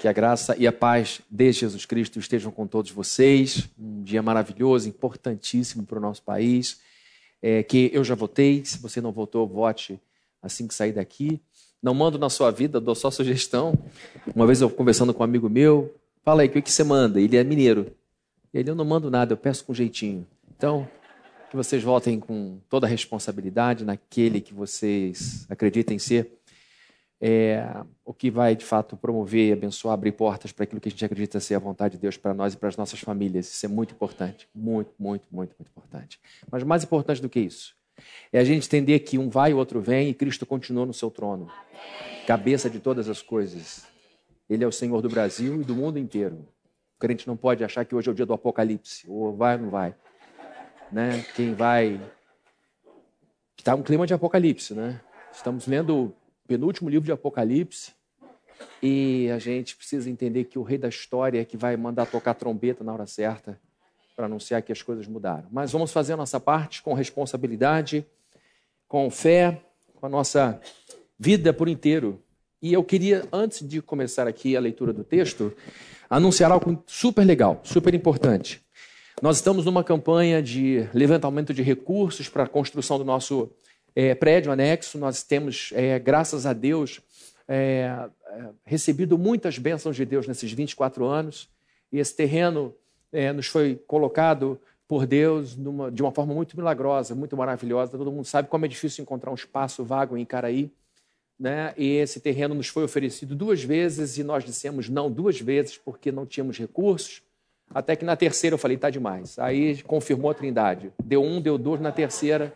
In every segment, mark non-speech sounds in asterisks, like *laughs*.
Que a graça e a paz de Jesus Cristo estejam com todos vocês. Um dia maravilhoso, importantíssimo para o nosso país. É, que eu já votei. Se você não votou, vote assim que sair daqui. Não mando na sua vida, dou só sugestão. Uma vez eu conversando com um amigo meu, fala aí, o que, que você manda? Ele é mineiro. Ele, eu não mando nada, eu peço com jeitinho. Então, que vocês votem com toda a responsabilidade naquele que vocês acreditem ser é, o que vai de fato promover, abençoar, abrir portas para aquilo que a gente acredita ser a vontade de Deus para nós e para as nossas famílias. Isso é muito importante, muito, muito, muito, muito importante. Mas mais importante do que isso é a gente entender que um vai e o outro vem e Cristo continua no seu trono, cabeça de todas as coisas. Ele é o Senhor do Brasil e do mundo inteiro. O crente não pode achar que hoje é o dia do Apocalipse, ou vai ou não vai. Né? Quem vai. Está um clima de Apocalipse, né? Estamos lendo penúltimo livro de Apocalipse. E a gente precisa entender que o rei da história é que vai mandar tocar trombeta na hora certa para anunciar que as coisas mudaram. Mas vamos fazer a nossa parte com responsabilidade, com fé, com a nossa vida por inteiro. E eu queria, antes de começar aqui a leitura do texto, anunciar algo super legal, super importante. Nós estamos numa campanha de levantamento de recursos para a construção do nosso é, prédio anexo, nós temos, é, graças a Deus, é, é recebido muitas bênçãos de Deus nesses 24 anos, e esse terreno é, nos foi colocado por Deus numa, de uma forma muito milagrosa, muito maravilhosa. Todo mundo sabe como é difícil encontrar um espaço vago em Caraí. Né? E esse terreno nos foi oferecido duas vezes e nós dissemos não duas vezes porque não tínhamos recursos. Até que na terceira eu falei, tá demais. Aí confirmou a trindade. Deu um, deu dois, na terceira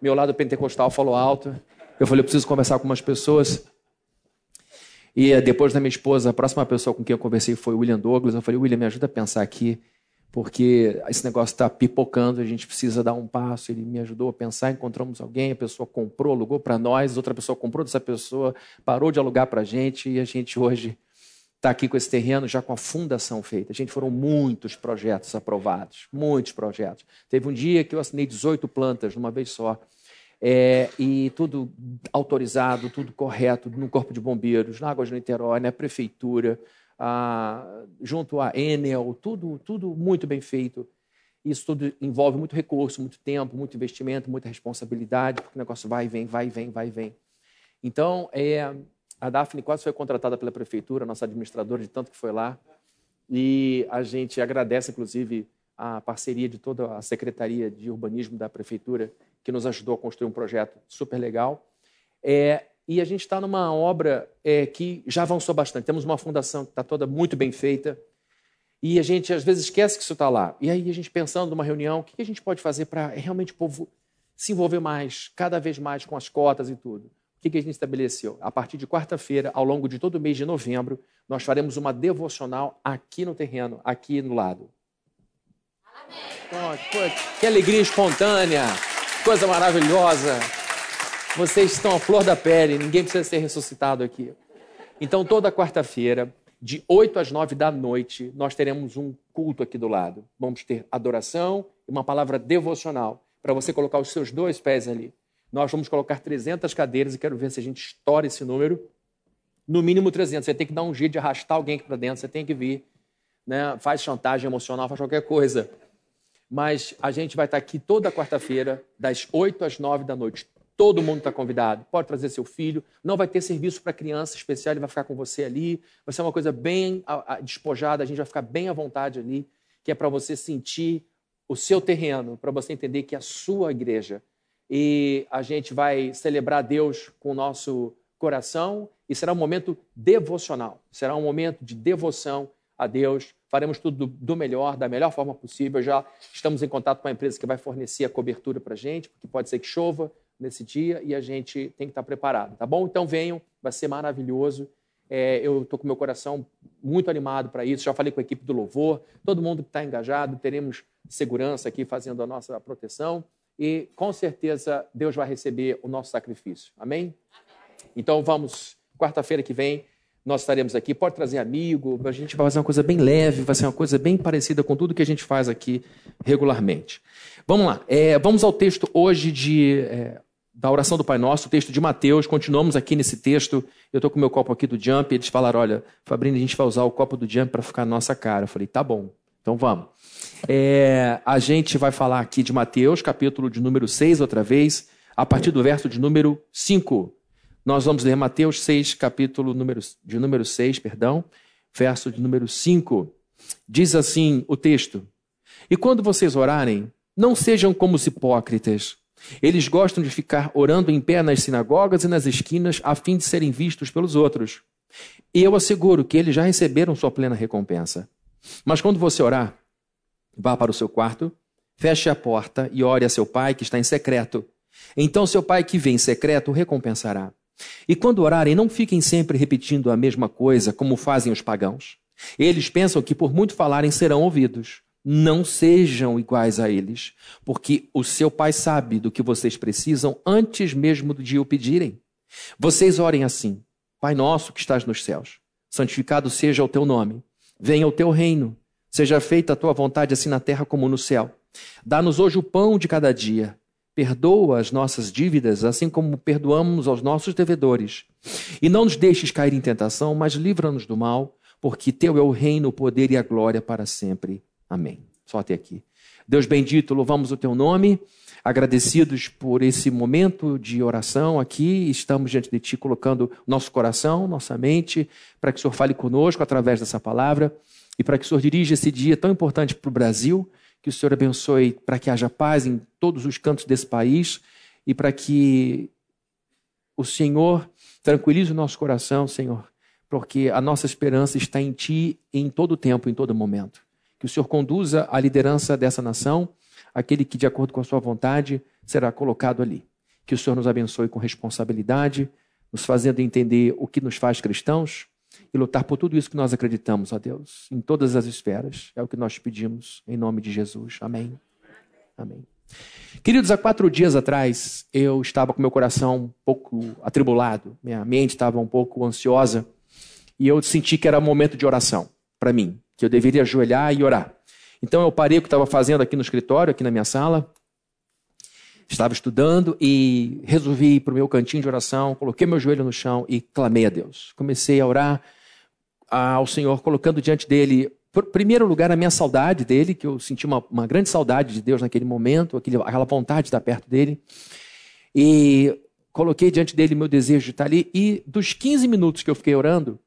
meu lado pentecostal falou alto. Eu falei, eu preciso conversar com umas pessoas. E eh, depois da minha esposa, a próxima pessoa com quem eu conversei foi o William Douglas. Eu falei, William, me ajuda a pensar aqui, porque esse negócio está pipocando, a gente precisa dar um passo. Ele me ajudou a pensar, encontramos alguém, a pessoa comprou, alugou para nós, outra pessoa comprou dessa pessoa, parou de alugar para a gente, e a gente hoje está aqui com esse terreno já com a fundação feita. A gente foram muitos projetos aprovados, muitos projetos. Teve um dia que eu assinei 18 plantas numa vez só. É, e tudo autorizado, tudo correto, no Corpo de Bombeiros, na Águas de Niterói, na Prefeitura, a, junto à Enel, tudo, tudo muito bem feito. Isso tudo envolve muito recurso, muito tempo, muito investimento, muita responsabilidade, porque o negócio vai e vem, vai e vem, vai e vem. Então, é, a Daphne quase foi contratada pela prefeitura, nossa administradora, de tanto que foi lá. E a gente agradece, inclusive, a parceria de toda a Secretaria de Urbanismo da Prefeitura, que nos ajudou a construir um projeto super legal. É, e a gente está numa obra é, que já avançou bastante. Temos uma fundação que está toda muito bem feita. E a gente, às vezes, esquece que isso está lá. E aí, a gente pensando numa reunião, o que a gente pode fazer para realmente o povo se envolver mais, cada vez mais com as cotas e tudo? O que, a gente estabeleceu? A partir de quarta-feira, ao longo de todo o mês de novembro, nós faremos uma devocional aqui no terreno, aqui no lado. Amém. que alegria espontânea, coisa maravilhosa. Vocês estão à flor da pele, ninguém precisa ser ressuscitado aqui. Então, toda quarta-feira, de 8 às 9 da noite, nós teremos um culto aqui do lado. Vamos ter adoração e uma palavra devocional para você colocar os seus dois pés ali. Nós vamos colocar 300 cadeiras e quero ver se a gente estoura esse número. No mínimo 300. Você tem que dar um jeito de arrastar alguém aqui para dentro, você tem que vir. Né? Faz chantagem emocional, faz qualquer coisa. Mas a gente vai estar aqui toda quarta-feira, das 8 às 9 da noite. Todo mundo está convidado. Pode trazer seu filho. Não vai ter serviço para criança especial, ele vai ficar com você ali. Vai ser uma coisa bem despojada, a gente vai ficar bem à vontade ali, que é para você sentir o seu terreno, para você entender que a sua igreja e a gente vai celebrar Deus com o nosso coração e será um momento devocional, será um momento de devoção a Deus. Faremos tudo do melhor, da melhor forma possível. Já estamos em contato com a empresa que vai fornecer a cobertura para a gente, porque pode ser que chova nesse dia e a gente tem que estar preparado, tá bom? Então venham, vai ser maravilhoso. É, eu estou com meu coração muito animado para isso. Já falei com a equipe do Louvor, todo mundo que está engajado, teremos segurança aqui fazendo a nossa proteção e com certeza Deus vai receber o nosso sacrifício. Amém? Então vamos, quarta-feira que vem, nós estaremos aqui. Pode trazer amigo, a gente vai fazer uma coisa bem leve, vai ser uma coisa bem parecida com tudo que a gente faz aqui regularmente. Vamos lá, é, vamos ao texto hoje de é, da oração do Pai Nosso, o texto de Mateus. Continuamos aqui nesse texto. Eu estou com o meu copo aqui do Jump. Eles falaram: olha, Fabrini, a gente vai usar o copo do Jump para ficar na nossa cara. Eu falei: tá bom, então vamos. É, a gente vai falar aqui de Mateus, capítulo de número 6, outra vez, a partir do verso de número 5. Nós vamos ler Mateus 6, capítulo número, de número 6, perdão, verso de número 5. Diz assim o texto: E quando vocês orarem, não sejam como os hipócritas. Eles gostam de ficar orando em pé nas sinagogas e nas esquinas a fim de serem vistos pelos outros. E eu asseguro que eles já receberam sua plena recompensa. Mas quando você orar, vá para o seu quarto, feche a porta e ore a seu pai que está em secreto. Então seu pai que vem em secreto o recompensará. E quando orarem, não fiquem sempre repetindo a mesma coisa, como fazem os pagãos. Eles pensam que por muito falarem serão ouvidos. Não sejam iguais a eles, porque o seu pai sabe do que vocês precisam antes mesmo de o pedirem. Vocês orem assim: Pai nosso que estás nos céus, santificado seja o teu nome. Venha o teu reino. Seja feita a tua vontade, assim na terra como no céu. Dá-nos hoje o pão de cada dia. Perdoa as nossas dívidas, assim como perdoamos aos nossos devedores. E não nos deixes cair em tentação, mas livra-nos do mal, porque teu é o reino, o poder e a glória para sempre. Amém. Só até aqui. Deus bendito, louvamos o teu nome. Agradecidos por esse momento de oração aqui, estamos diante de Ti colocando nosso coração, nossa mente, para que o Senhor fale conosco através dessa palavra e para que o Senhor dirija esse dia tão importante para o Brasil, que o Senhor abençoe para que haja paz em todos os cantos desse país e para que o Senhor tranquilize o nosso coração, Senhor, porque a nossa esperança está em Ti em todo tempo, em todo momento. Que o Senhor conduza a liderança dessa nação aquele que, de acordo com a sua vontade, será colocado ali. Que o Senhor nos abençoe com responsabilidade, nos fazendo entender o que nos faz cristãos e lutar por tudo isso que nós acreditamos, ó Deus, em todas as esferas. É o que nós pedimos, em nome de Jesus. Amém. Amém. Queridos, há quatro dias atrás eu estava com meu coração um pouco atribulado, minha mente estava um pouco ansiosa e eu senti que era momento de oração para mim, que eu deveria ajoelhar e orar. Então eu parei o que estava fazendo aqui no escritório, aqui na minha sala. Estava estudando e resolvi ir para o meu cantinho de oração, coloquei meu joelho no chão e clamei a Deus. Comecei a orar ao Senhor, colocando diante dele, em primeiro lugar, a minha saudade dele, que eu senti uma, uma grande saudade de Deus naquele momento, aquele, aquela vontade de estar perto dele. E coloquei diante dele meu desejo de estar ali. E dos 15 minutos que eu fiquei orando,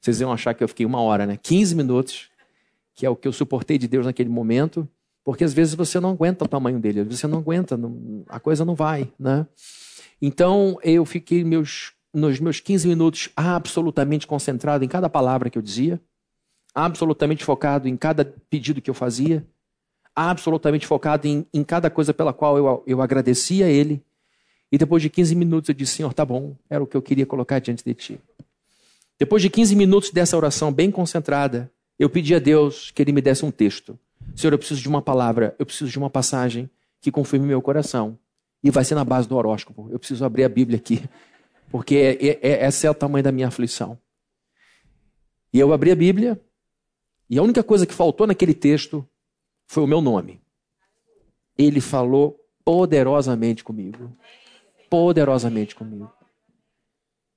vocês iam achar que eu fiquei uma hora, né? 15 minutos que é o que eu suportei de Deus naquele momento, porque às vezes você não aguenta o tamanho dele, você não aguenta, não, a coisa não vai, né? Então eu fiquei meus, nos meus 15 minutos absolutamente concentrado em cada palavra que eu dizia, absolutamente focado em cada pedido que eu fazia, absolutamente focado em, em cada coisa pela qual eu, eu agradecia a Ele. E depois de 15 minutos eu disse: Senhor, tá bom, era o que eu queria colocar diante de Ti. Depois de 15 minutos dessa oração bem concentrada, eu pedi a Deus que Ele me desse um texto. Senhor, eu preciso de uma palavra, eu preciso de uma passagem que confirme meu coração. E vai ser na base do horóscopo. Eu preciso abrir a Bíblia aqui, porque é, é, é, esse é o tamanho da minha aflição. E eu abri a Bíblia, e a única coisa que faltou naquele texto foi o meu nome. Ele falou poderosamente comigo. Poderosamente comigo.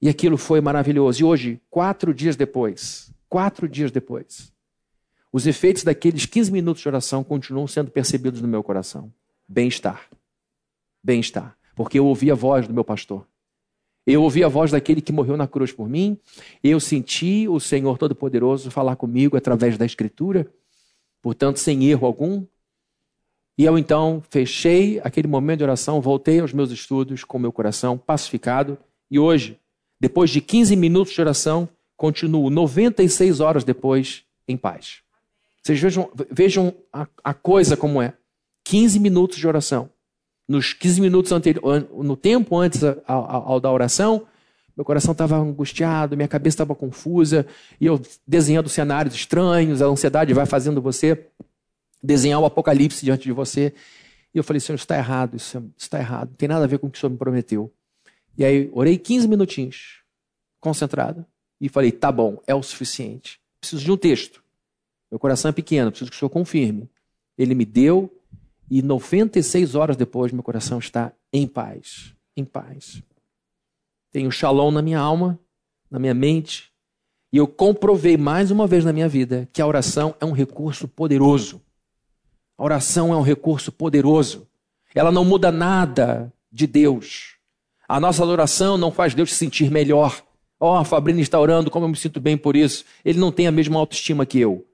E aquilo foi maravilhoso. E hoje, quatro dias depois, quatro dias depois, os efeitos daqueles 15 minutos de oração continuam sendo percebidos no meu coração. Bem-estar. Bem-estar. Porque eu ouvi a voz do meu pastor. Eu ouvi a voz daquele que morreu na cruz por mim. Eu senti o Senhor Todo-Poderoso falar comigo através da Escritura, portanto, sem erro algum. E eu então fechei aquele momento de oração, voltei aos meus estudos com meu coração pacificado. E hoje, depois de 15 minutos de oração, continuo 96 horas depois em paz. Vocês vejam, vejam a, a coisa como é. 15 minutos de oração. Nos 15 minutos anteriores, no tempo antes ao, ao, ao da oração, meu coração estava angustiado, minha cabeça estava confusa, e eu desenhando cenários estranhos, a ansiedade vai fazendo você desenhar o apocalipse diante de você. E eu falei, Senhor, isso está errado, isso está errado, não tem nada a ver com o que o Senhor me prometeu. E aí, orei 15 minutinhos, concentrado e falei: tá bom, é o suficiente. Preciso de um texto. Meu coração é pequeno, preciso que o senhor confirme. Ele me deu e 96 horas depois meu coração está em paz. em paz. Tenho shalom na minha alma, na minha mente, e eu comprovei mais uma vez na minha vida que a oração é um recurso poderoso. A oração é um recurso poderoso. Ela não muda nada de Deus. A nossa oração não faz Deus se sentir melhor. Ó, oh, Fabrini está orando, como eu me sinto bem por isso. Ele não tem a mesma autoestima que eu.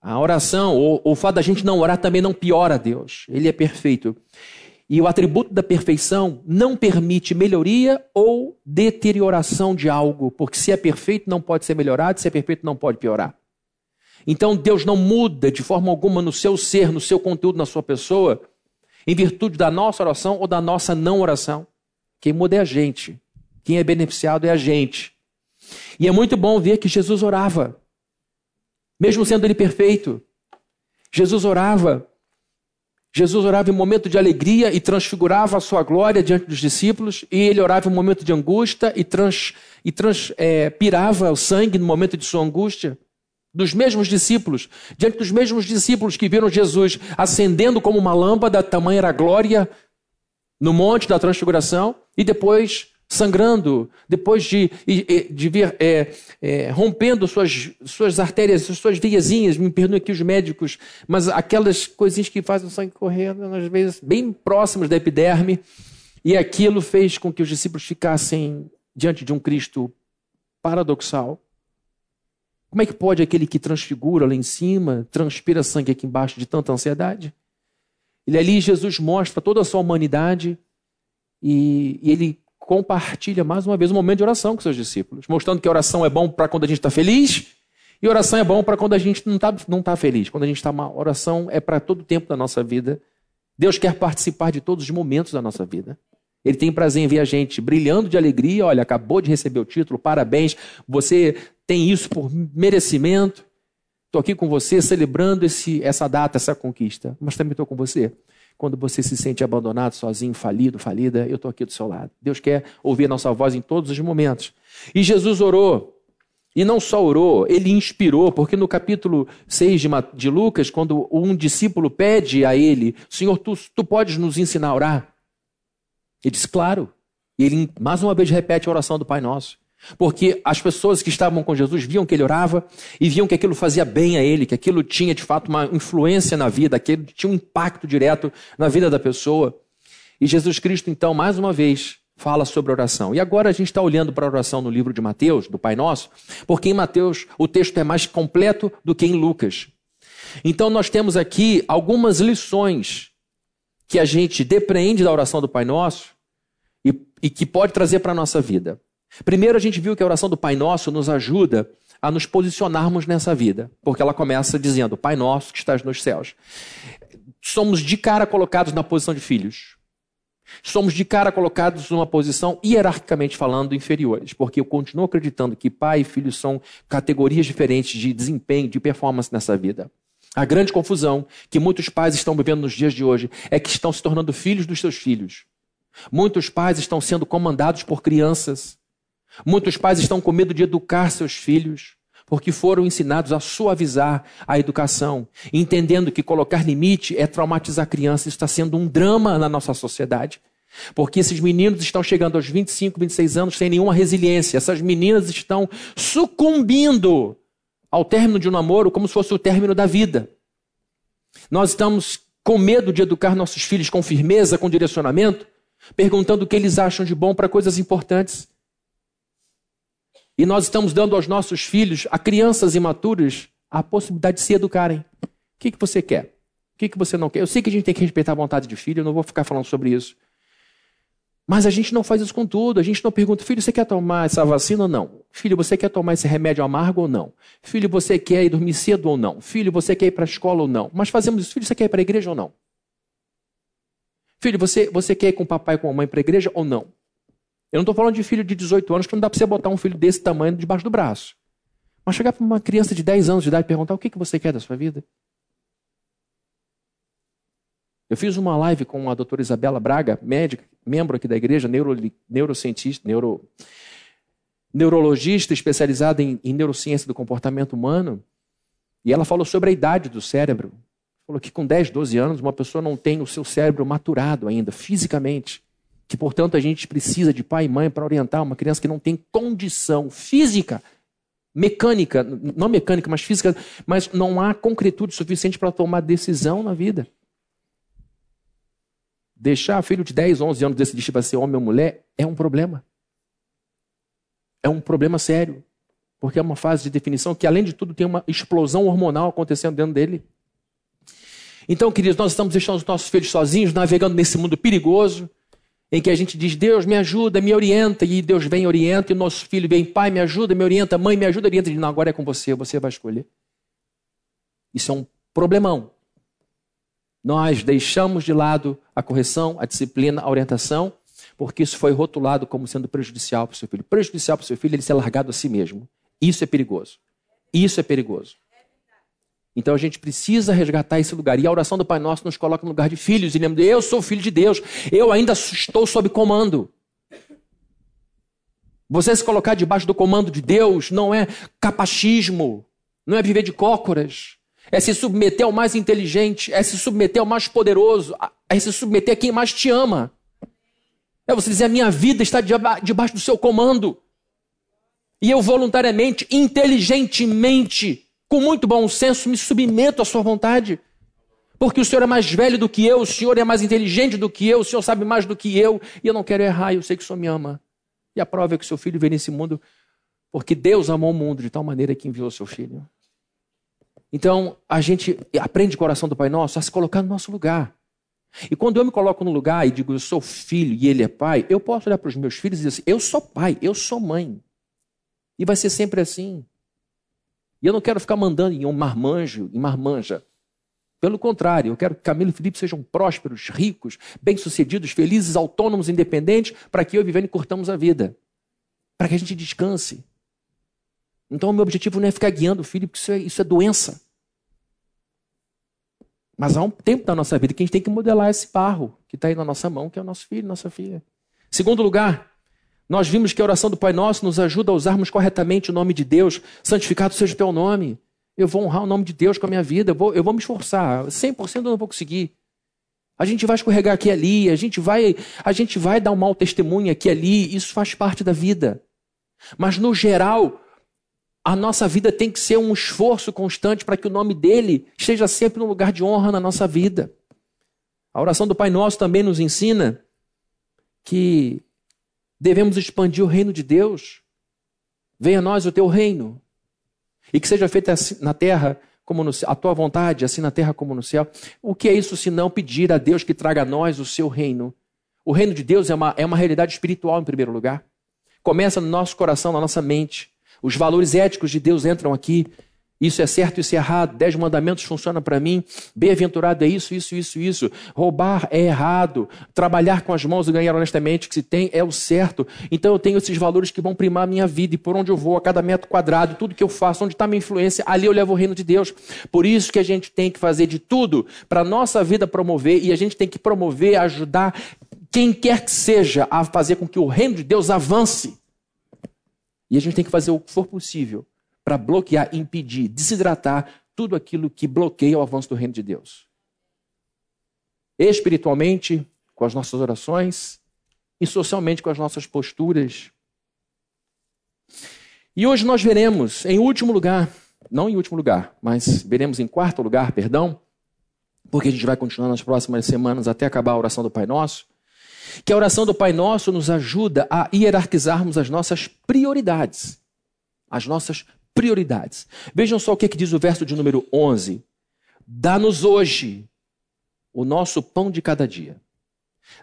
A oração, ou o fato da gente não orar também não piora Deus. Ele é perfeito. E o atributo da perfeição não permite melhoria ou deterioração de algo, porque se é perfeito não pode ser melhorado, se é perfeito não pode piorar. Então Deus não muda de forma alguma no seu ser, no seu conteúdo, na sua pessoa, em virtude da nossa oração ou da nossa não oração. Quem muda é a gente. Quem é beneficiado é a gente. E é muito bom ver que Jesus orava mesmo sendo ele perfeito. Jesus orava. Jesus orava em momento de alegria e transfigurava a sua glória diante dos discípulos, e ele orava em momento de angústia e, trans, e transpirava é, o sangue no momento de sua angústia. Dos mesmos discípulos, diante dos mesmos discípulos que viram Jesus acendendo como uma lâmpada, tamanha era a glória no monte da transfiguração, e depois sangrando, depois de, de vir é, é, rompendo suas, suas artérias, suas veiazinhas, me perdoem aqui os médicos, mas aquelas coisinhas que fazem o sangue correndo, às vezes bem próximas da epiderme, e aquilo fez com que os discípulos ficassem diante de um Cristo paradoxal. Como é que pode aquele que transfigura lá em cima, transpira sangue aqui embaixo de tanta ansiedade? Ele ali, Jesus mostra toda a sua humanidade e, e ele compartilha mais uma vez um momento de oração com seus discípulos, mostrando que oração é bom para quando a gente está feliz e oração é bom para quando a gente não está não tá feliz, quando a gente está mal. Oração é para todo o tempo da nossa vida. Deus quer participar de todos os momentos da nossa vida. Ele tem prazer em ver a gente brilhando de alegria. Olha, acabou de receber o título, parabéns. Você tem isso por merecimento. Estou aqui com você celebrando esse, essa data, essa conquista. Mas também estou com você quando você se sente abandonado, sozinho, falido, falida, eu estou aqui do seu lado. Deus quer ouvir nossa voz em todos os momentos. E Jesus orou. E não só orou, ele inspirou, porque no capítulo 6 de, de Lucas, quando um discípulo pede a ele, Senhor, tu, tu podes nos ensinar a orar? Ele diz, claro. E ele mais uma vez repete a oração do Pai Nosso. Porque as pessoas que estavam com Jesus viam que ele orava e viam que aquilo fazia bem a ele, que aquilo tinha de fato uma influência na vida, aquilo tinha um impacto direto na vida da pessoa. E Jesus Cristo, então, mais uma vez, fala sobre oração. E agora a gente está olhando para a oração no livro de Mateus, do Pai Nosso, porque em Mateus o texto é mais completo do que em Lucas. Então nós temos aqui algumas lições que a gente depreende da oração do Pai Nosso e, e que pode trazer para a nossa vida. Primeiro, a gente viu que a oração do Pai Nosso nos ajuda a nos posicionarmos nessa vida, porque ela começa dizendo: Pai Nosso que estás nos céus. Somos de cara colocados na posição de filhos. Somos de cara colocados numa posição, hierarquicamente falando, inferiores, porque eu continuo acreditando que pai e filho são categorias diferentes de desempenho, de performance nessa vida. A grande confusão que muitos pais estão vivendo nos dias de hoje é que estão se tornando filhos dos seus filhos. Muitos pais estão sendo comandados por crianças. Muitos pais estão com medo de educar seus filhos, porque foram ensinados a suavizar a educação, entendendo que colocar limite é traumatizar a criança. Isso está sendo um drama na nossa sociedade. Porque esses meninos estão chegando aos 25, 26 anos sem nenhuma resiliência. Essas meninas estão sucumbindo ao término de um namoro como se fosse o término da vida. Nós estamos com medo de educar nossos filhos com firmeza, com direcionamento, perguntando o que eles acham de bom para coisas importantes. E nós estamos dando aos nossos filhos, a crianças imaturas, a possibilidade de se educarem. O que, que você quer? O que, que você não quer? Eu sei que a gente tem que respeitar a vontade de filho, eu não vou ficar falando sobre isso. Mas a gente não faz isso com tudo. A gente não pergunta, filho, você quer tomar essa vacina ou não? Filho, você quer tomar esse remédio amargo ou não? Filho, você quer ir dormir cedo ou não? Filho, você quer ir para a escola ou não? Mas fazemos isso. Filho, você quer ir para a igreja ou não? Filho, você, você quer ir com o papai e com a mãe para a igreja ou não? Eu não estou falando de filho de 18 anos, que não dá para você botar um filho desse tamanho debaixo do braço. Mas chegar para uma criança de 10 anos de idade e perguntar o que, que você quer da sua vida. Eu fiz uma live com a doutora Isabela Braga, médica, membro aqui da igreja, neuro, neurocientista, neuro, neurologista especializada em, em neurociência do comportamento humano. E ela falou sobre a idade do cérebro. Falou que com 10, 12 anos uma pessoa não tem o seu cérebro maturado ainda, fisicamente. Que, portanto, a gente precisa de pai e mãe para orientar uma criança que não tem condição física, mecânica, não mecânica, mas física, mas não há concretude suficiente para tomar decisão na vida. Deixar filho de 10, 11 anos decidir se vai ser homem ou mulher é um problema. É um problema sério. Porque é uma fase de definição que, além de tudo, tem uma explosão hormonal acontecendo dentro dele. Então, queridos, nós estamos deixando os nossos filhos sozinhos, navegando nesse mundo perigoso, em que a gente diz, Deus me ajuda, me orienta, e Deus vem orienta, e nosso filho vem, pai me ajuda, me orienta, mãe me ajuda, orienta, e diz, não, agora é com você, você vai escolher. Isso é um problemão. Nós deixamos de lado a correção, a disciplina, a orientação, porque isso foi rotulado como sendo prejudicial para o seu filho. Prejudicial para o seu filho ele ser largado a si mesmo. Isso é perigoso. Isso é perigoso. Então a gente precisa resgatar esse lugar. E a oração do Pai Nosso nos coloca no lugar de filhos. E lembra, eu sou filho de Deus, eu ainda estou sob comando. Você se colocar debaixo do comando de Deus não é capachismo, não é viver de cócoras, é se submeter ao mais inteligente, é se submeter ao mais poderoso, é se submeter a quem mais te ama. É você dizer: a minha vida está debaixo do seu comando. E eu voluntariamente, inteligentemente, com muito bom senso, me submeto à sua vontade. Porque o Senhor é mais velho do que eu, o Senhor é mais inteligente do que eu, o Senhor sabe mais do que eu, e eu não quero errar, eu sei que o Senhor me ama. E a prova é que o seu filho veio nesse mundo porque Deus amou o mundo de tal maneira que enviou o seu filho. Então, a gente aprende o coração do Pai Nosso a se colocar no nosso lugar. E quando eu me coloco no lugar e digo, eu sou filho e ele é pai, eu posso olhar para os meus filhos e dizer assim, eu sou pai, eu sou mãe. E vai ser sempre assim. E eu não quero ficar mandando em um marmanjo, em marmanja. Pelo contrário, eu quero que Camilo e Felipe sejam prósperos, ricos, bem-sucedidos, felizes, autônomos, independentes, para que eu e Viviane curtamos a vida. Para que a gente descanse. Então, o meu objetivo não é ficar guiando o filho, porque isso é, isso é doença. Mas há um tempo da nossa vida que a gente tem que modelar esse barro que está aí na nossa mão, que é o nosso filho, nossa filha. Segundo lugar, nós vimos que a oração do Pai Nosso nos ajuda a usarmos corretamente o nome de Deus. Santificado seja o teu nome. Eu vou honrar o nome de Deus com a minha vida. Eu vou, eu vou me esforçar. 100% eu não vou conseguir. A gente vai escorregar aqui e ali. A gente vai, a gente vai dar um mau testemunho aqui e ali. Isso faz parte da vida. Mas, no geral, a nossa vida tem que ser um esforço constante para que o nome dele esteja sempre no lugar de honra na nossa vida. A oração do Pai Nosso também nos ensina que Devemos expandir o reino de Deus. Venha a nós o teu reino. E que seja feita assim na terra como no a tua vontade, assim na terra como no céu. O que é isso senão pedir a Deus que traga a nós o seu reino? O reino de Deus é uma, é uma realidade espiritual, em primeiro lugar. Começa no nosso coração, na nossa mente. Os valores éticos de Deus entram aqui. Isso é certo, isso é errado. Dez mandamentos funcionam para mim. Bem-aventurado é isso, isso, isso, isso. Roubar é errado. Trabalhar com as mãos e ganhar honestamente que se tem é o certo. Então eu tenho esses valores que vão primar a minha vida e por onde eu vou, a cada metro quadrado, tudo que eu faço, onde está minha influência, ali eu levo o reino de Deus. Por isso que a gente tem que fazer de tudo para a nossa vida promover e a gente tem que promover, ajudar quem quer que seja a fazer com que o reino de Deus avance. E a gente tem que fazer o que for possível para bloquear, impedir, desidratar tudo aquilo que bloqueia o avanço do reino de Deus. Espiritualmente, com as nossas orações, e socialmente com as nossas posturas. E hoje nós veremos, em último lugar, não em último lugar, mas veremos em quarto lugar, perdão, porque a gente vai continuar nas próximas semanas até acabar a oração do Pai Nosso, que a oração do Pai Nosso nos ajuda a hierarquizarmos as nossas prioridades. As nossas prioridades. Vejam só o que, é que diz o verso de número 11. Dá-nos hoje o nosso pão de cada dia.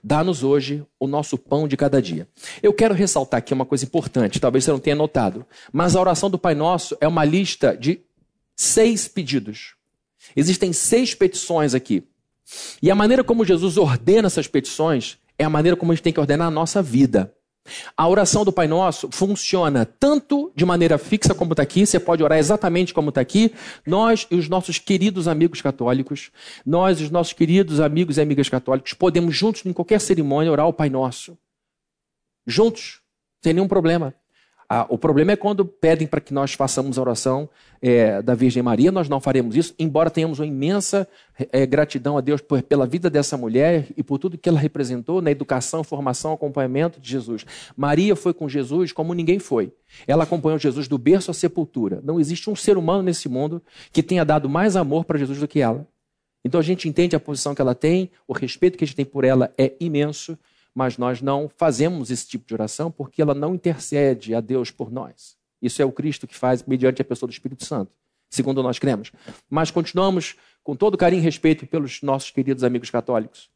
Dá-nos hoje o nosso pão de cada dia. Eu quero ressaltar aqui uma coisa importante, talvez você não tenha notado, mas a oração do Pai Nosso é uma lista de seis pedidos. Existem seis petições aqui. E a maneira como Jesus ordena essas petições é a maneira como a gente tem que ordenar a nossa vida. A oração do Pai Nosso funciona tanto de maneira fixa como está aqui, você pode orar exatamente como está aqui. Nós e os nossos queridos amigos católicos, nós e os nossos queridos amigos e amigas católicos, podemos juntos, em qualquer cerimônia, orar o Pai Nosso. Juntos, sem nenhum problema. Ah, o problema é quando pedem para que nós façamos a oração é, da Virgem Maria, nós não faremos isso, embora tenhamos uma imensa é, gratidão a Deus por, pela vida dessa mulher e por tudo que ela representou na educação, formação, acompanhamento de Jesus. Maria foi com Jesus como ninguém foi. Ela acompanhou Jesus do berço à sepultura. Não existe um ser humano nesse mundo que tenha dado mais amor para Jesus do que ela. Então a gente entende a posição que ela tem, o respeito que a gente tem por ela é imenso mas nós não fazemos esse tipo de oração porque ela não intercede a Deus por nós. Isso é o Cristo que faz mediante a pessoa do Espírito Santo, segundo nós cremos. Mas continuamos com todo carinho e respeito pelos nossos queridos amigos católicos.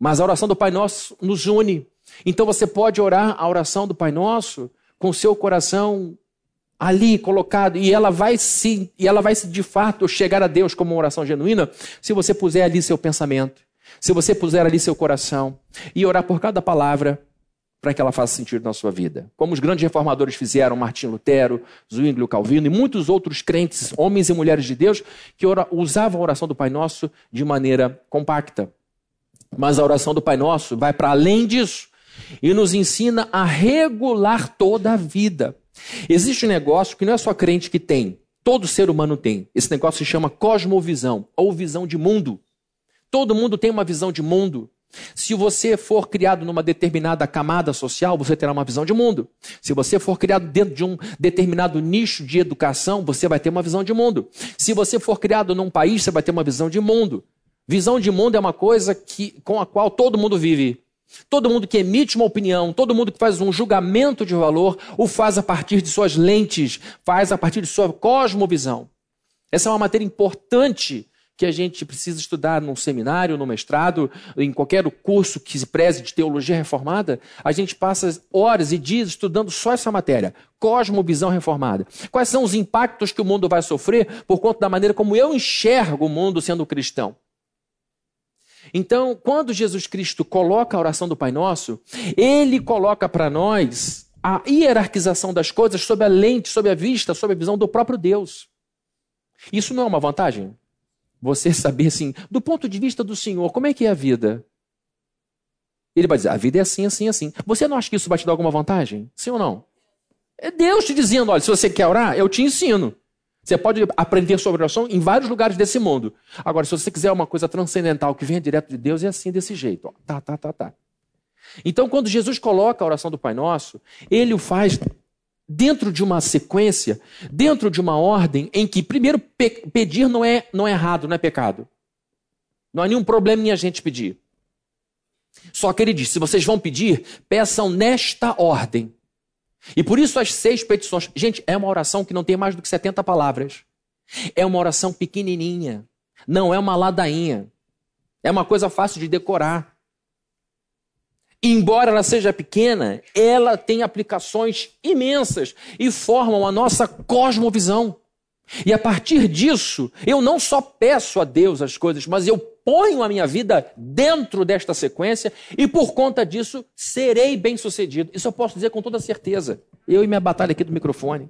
Mas a oração do Pai Nosso nos une. Então você pode orar a oração do Pai Nosso com seu coração ali colocado e ela vai se e ela vai se de fato chegar a Deus como uma oração genuína se você puser ali seu pensamento se você puser ali seu coração e orar por cada palavra para que ela faça sentido na sua vida. Como os grandes reformadores fizeram, Martim Lutero, Zwinglio Calvino e muitos outros crentes, homens e mulheres de Deus, que usavam a oração do Pai Nosso de maneira compacta. Mas a oração do Pai Nosso vai para além disso e nos ensina a regular toda a vida. Existe um negócio que não é só crente que tem, todo ser humano tem. Esse negócio se chama cosmovisão ou visão de mundo. Todo mundo tem uma visão de mundo. Se você for criado numa determinada camada social, você terá uma visão de mundo. Se você for criado dentro de um determinado nicho de educação, você vai ter uma visão de mundo. Se você for criado num país, você vai ter uma visão de mundo. Visão de mundo é uma coisa que, com a qual todo mundo vive. Todo mundo que emite uma opinião, todo mundo que faz um julgamento de valor, o faz a partir de suas lentes, faz a partir de sua cosmovisão. Essa é uma matéria importante que a gente precisa estudar num seminário, no mestrado, em qualquer curso que se preze de teologia reformada, a gente passa horas e dias estudando só essa matéria, cosmovisão reformada. Quais são os impactos que o mundo vai sofrer por conta da maneira como eu enxergo o mundo sendo cristão? Então, quando Jesus Cristo coloca a oração do Pai Nosso, ele coloca para nós a hierarquização das coisas sob a lente, sob a vista, sob a visão do próprio Deus. Isso não é uma vantagem? Você saber assim, do ponto de vista do Senhor, como é que é a vida? Ele vai dizer, a vida é assim, assim, assim. Você não acha que isso vai te dar alguma vantagem? Sim ou não? É Deus te dizendo, olha, se você quer orar, eu te ensino. Você pode aprender sobre oração em vários lugares desse mundo. Agora, se você quiser uma coisa transcendental que venha direto de Deus, é assim, desse jeito. Tá, tá, tá, tá. Então, quando Jesus coloca a oração do Pai Nosso, ele o faz dentro de uma sequência, dentro de uma ordem em que, primeiro, pe pedir não é, não é errado, não é pecado. Não há nenhum problema em a gente pedir. Só que ele diz: se vocês vão pedir, peçam nesta ordem. E por isso as seis petições. Gente, é uma oração que não tem mais do que 70 palavras. É uma oração pequenininha. Não é uma ladainha. É uma coisa fácil de decorar embora ela seja pequena, ela tem aplicações imensas e formam a nossa cosmovisão. E a partir disso, eu não só peço a Deus as coisas, mas eu ponho a minha vida dentro desta sequência e por conta disso serei bem-sucedido. Isso eu posso dizer com toda certeza. Eu e minha batalha aqui do microfone.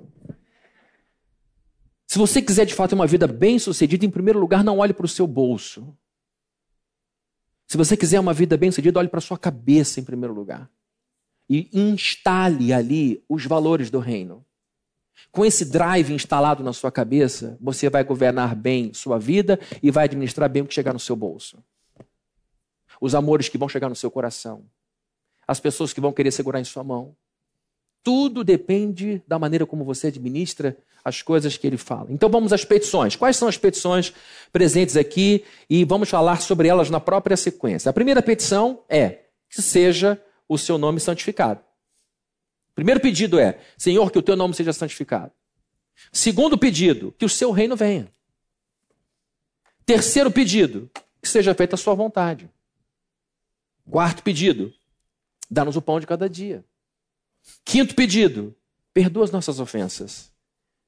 Se você quiser de fato uma vida bem-sucedida, em primeiro lugar, não olhe para o seu bolso. Se você quiser uma vida bem-sucedida, olhe para sua cabeça em primeiro lugar. E instale ali os valores do reino. Com esse drive instalado na sua cabeça, você vai governar bem sua vida e vai administrar bem o que chegar no seu bolso. Os amores que vão chegar no seu coração. As pessoas que vão querer segurar em sua mão. Tudo depende da maneira como você administra as coisas que ele fala. Então vamos às petições. Quais são as petições presentes aqui? E vamos falar sobre elas na própria sequência. A primeira petição é que seja o seu nome santificado. Primeiro pedido é: Senhor, que o teu nome seja santificado. Segundo pedido, que o seu reino venha. Terceiro pedido, que seja feita a sua vontade. Quarto pedido, dá-nos o pão de cada dia. Quinto pedido, perdoa as nossas ofensas.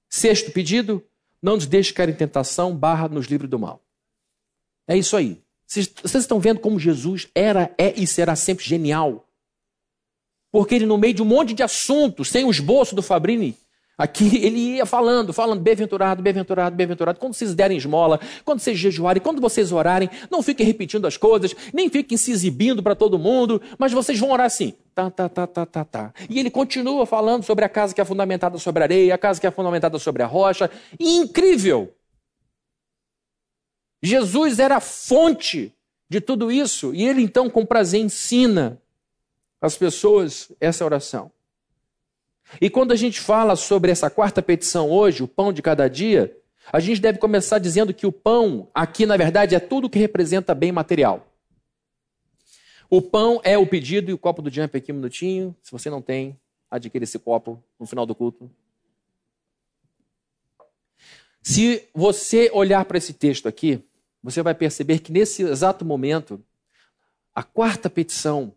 Sexto pedido, não nos deixe cair em tentação, barra nos livre do mal. É isso aí. Vocês, vocês estão vendo como Jesus era, é e será sempre genial. Porque ele, no meio de um monte de assuntos, sem o esboço do Fabrini, Aqui ele ia falando, falando, bem-aventurado, bem-aventurado, bem-aventurado. Quando vocês derem esmola, quando vocês jejuarem, quando vocês orarem, não fiquem repetindo as coisas, nem fiquem se exibindo para todo mundo, mas vocês vão orar assim. Tá, tá, tá, tá, tá, tá. E ele continua falando sobre a casa que é fundamentada sobre a areia, a casa que é fundamentada sobre a rocha. Incrível! Jesus era a fonte de tudo isso, e ele então, com prazer, ensina as pessoas essa oração. E quando a gente fala sobre essa quarta petição hoje, o pão de cada dia, a gente deve começar dizendo que o pão, aqui na verdade, é tudo que representa bem material. O pão é o pedido e o copo do jump aqui um minutinho. Se você não tem, adquira esse copo no final do culto. Se você olhar para esse texto aqui, você vai perceber que nesse exato momento, a quarta petição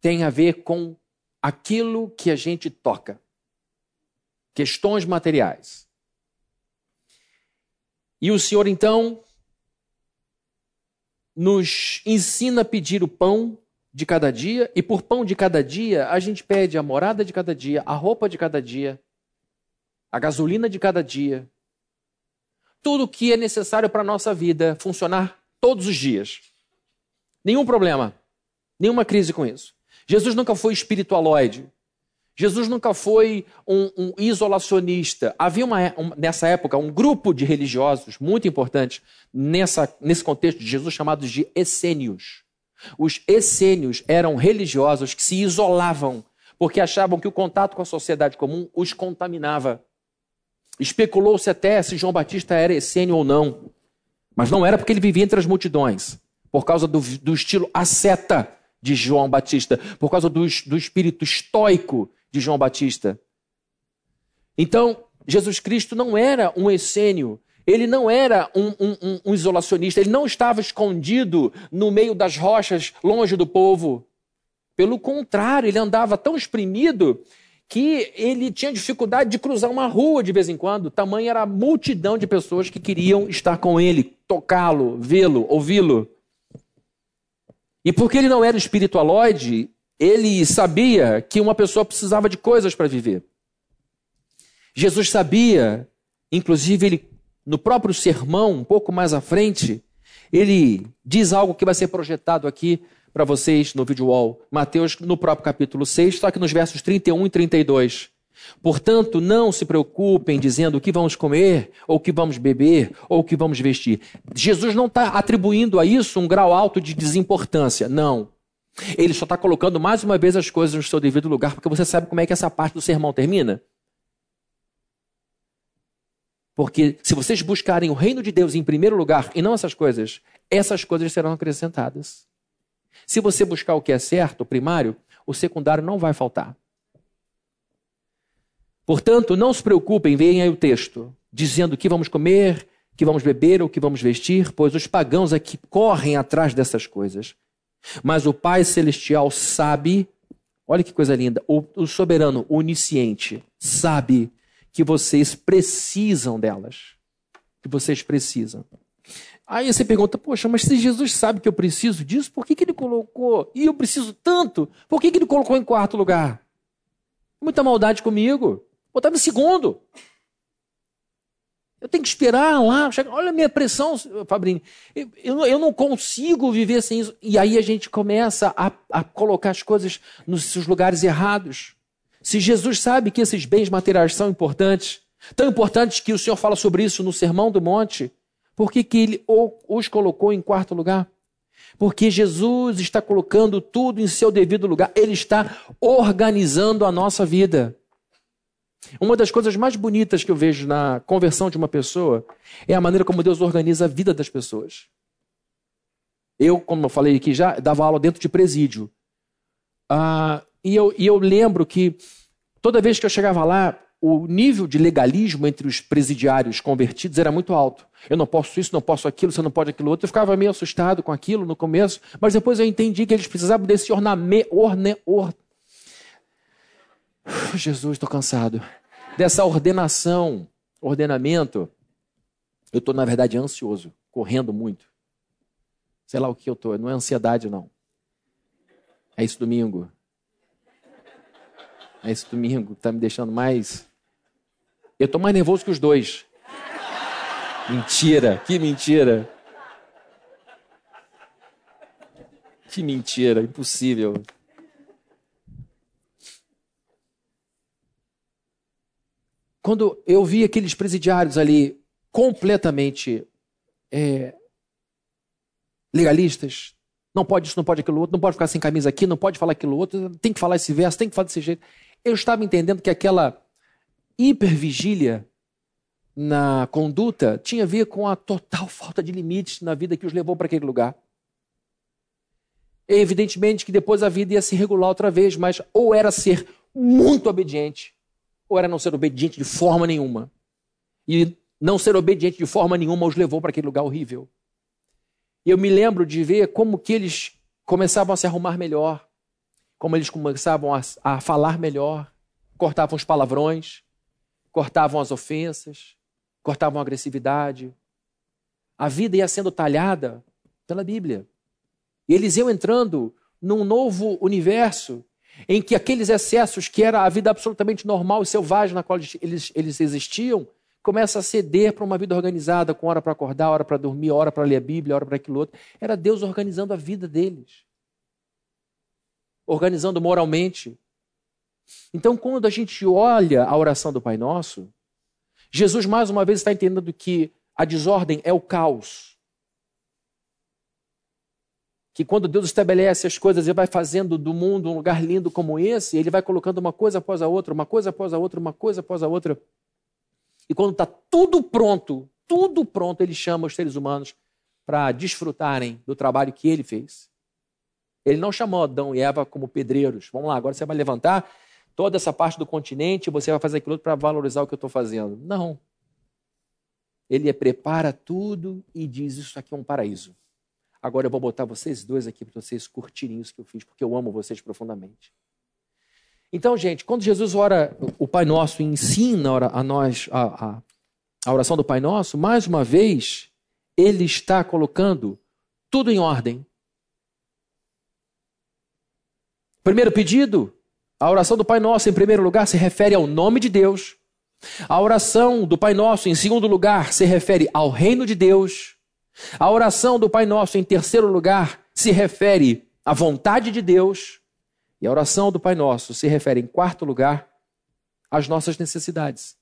tem a ver com aquilo que a gente toca. Questões materiais. E o Senhor, então, nos ensina a pedir o pão de cada dia, e por pão de cada dia, a gente pede a morada de cada dia, a roupa de cada dia, a gasolina de cada dia, tudo o que é necessário para a nossa vida funcionar todos os dias. Nenhum problema, nenhuma crise com isso. Jesus nunca foi espiritualoide. Jesus nunca foi um, um isolacionista. Havia uma, um, nessa época um grupo de religiosos muito importante nessa, nesse contexto de Jesus chamados de essênios. Os essênios eram religiosos que se isolavam porque achavam que o contato com a sociedade comum os contaminava. Especulou-se até se João Batista era essênio ou não. Mas não era porque ele vivia entre as multidões, por causa do, do estilo asceta de João Batista, por causa do, do espírito estoico de João Batista. Então, Jesus Cristo não era um essênio, ele não era um, um, um, isolacionista, ele não estava escondido no meio das rochas, longe do povo. Pelo contrário, ele andava tão exprimido que ele tinha dificuldade de cruzar uma rua de vez em quando. Tamanha era a multidão de pessoas que queriam estar com ele, tocá-lo, vê-lo, ouvi-lo. E porque ele não era espiritualoide, ele sabia que uma pessoa precisava de coisas para viver. Jesus sabia, inclusive ele no próprio sermão, um pouco mais à frente, ele diz algo que vai ser projetado aqui para vocês no vídeo wall. Mateus, no próprio capítulo 6, só que nos versos 31 e 32. Portanto, não se preocupem dizendo o que vamos comer, ou o que vamos beber, ou o que vamos vestir. Jesus não está atribuindo a isso um grau alto de desimportância. Não. Ele só está colocando mais uma vez as coisas no seu devido lugar, porque você sabe como é que essa parte do sermão termina? Porque se vocês buscarem o reino de Deus em primeiro lugar e não essas coisas, essas coisas serão acrescentadas. Se você buscar o que é certo, o primário, o secundário não vai faltar. Portanto, não se preocupem, veem aí o texto, dizendo que vamos comer, que vamos beber ou que vamos vestir, pois os pagãos aqui correm atrás dessas coisas. Mas o Pai Celestial sabe, olha que coisa linda, o, o soberano, onisciente, sabe que vocês precisam delas. Que vocês precisam. Aí você pergunta, poxa, mas se Jesus sabe que eu preciso disso, por que, que ele colocou? E eu preciso tanto, por que, que ele colocou em quarto lugar? Muita maldade comigo. Botava em segundo. Eu tenho que esperar lá. Olha a minha pressão, Fabrini. Eu, eu, não consigo viver sem isso. E aí a gente começa a, a colocar as coisas nos seus lugares errados. Se Jesus sabe que esses bens materiais são importantes, tão importantes que o Senhor fala sobre isso no Sermão do Monte, por que, que ele os colocou em quarto lugar? Porque Jesus está colocando tudo em seu devido lugar. Ele está organizando a nossa vida. Uma das coisas mais bonitas que eu vejo na conversão de uma pessoa é a maneira como Deus organiza a vida das pessoas. Eu, como eu falei aqui já, dava aula dentro de presídio. Ah, e, eu, e eu lembro que toda vez que eu chegava lá, o nível de legalismo entre os presidiários convertidos era muito alto. Eu não posso isso, não posso aquilo, você não pode aquilo outro. Eu ficava meio assustado com aquilo no começo, mas depois eu entendi que eles precisavam desse ornamento, orne, or, Jesus, estou cansado. Dessa ordenação, ordenamento. Eu estou, na verdade, ansioso, correndo muito. Sei lá o que eu estou, não é ansiedade, não. É esse domingo. É esse domingo que está me deixando mais Eu tô mais nervoso que os dois. Mentira, que mentira. Que mentira, impossível. Quando eu vi aqueles presidiários ali completamente é, legalistas, não pode isso, não pode aquilo outro, não pode ficar sem camisa aqui, não pode falar aquilo outro, tem que falar esse verso, tem que falar desse jeito. Eu estava entendendo que aquela hipervigília na conduta tinha a ver com a total falta de limites na vida que os levou para aquele lugar. Evidentemente que depois a vida ia se regular outra vez, mas ou era ser muito obediente, ou era não ser obediente de forma nenhuma. E não ser obediente de forma nenhuma os levou para aquele lugar horrível. Eu me lembro de ver como que eles começavam a se arrumar melhor, como eles começavam a, a falar melhor, cortavam os palavrões, cortavam as ofensas, cortavam a agressividade. A vida ia sendo talhada pela Bíblia. E eles iam entrando num novo universo em que aqueles excessos que era a vida absolutamente normal e selvagem na qual eles, eles existiam, começa a ceder para uma vida organizada, com hora para acordar, hora para dormir, hora para ler a Bíblia, hora para aquilo outro. Era Deus organizando a vida deles. Organizando moralmente. Então, quando a gente olha a oração do Pai Nosso, Jesus mais uma vez está entendendo que a desordem é o caos. Que quando Deus estabelece as coisas e vai fazendo do mundo um lugar lindo como esse, ele vai colocando uma coisa após a outra, uma coisa após a outra, uma coisa após a outra. E quando está tudo pronto, tudo pronto, ele chama os seres humanos para desfrutarem do trabalho que ele fez. Ele não chamou Adão e Eva como pedreiros. Vamos lá, agora você vai levantar toda essa parte do continente e você vai fazer aquilo para valorizar o que eu estou fazendo. Não. Ele prepara tudo e diz: Isso aqui é um paraíso. Agora eu vou botar vocês dois aqui para vocês curtirem isso que eu fiz, porque eu amo vocês profundamente. Então, gente, quando Jesus ora o Pai Nosso ensina a nós a, a, a oração do Pai Nosso, mais uma vez, ele está colocando tudo em ordem. Primeiro pedido, a oração do Pai Nosso, em primeiro lugar, se refere ao nome de Deus. A oração do Pai Nosso, em segundo lugar, se refere ao reino de Deus. A oração do Pai Nosso, em terceiro lugar, se refere à vontade de Deus. E a oração do Pai Nosso se refere, em quarto lugar, às nossas necessidades.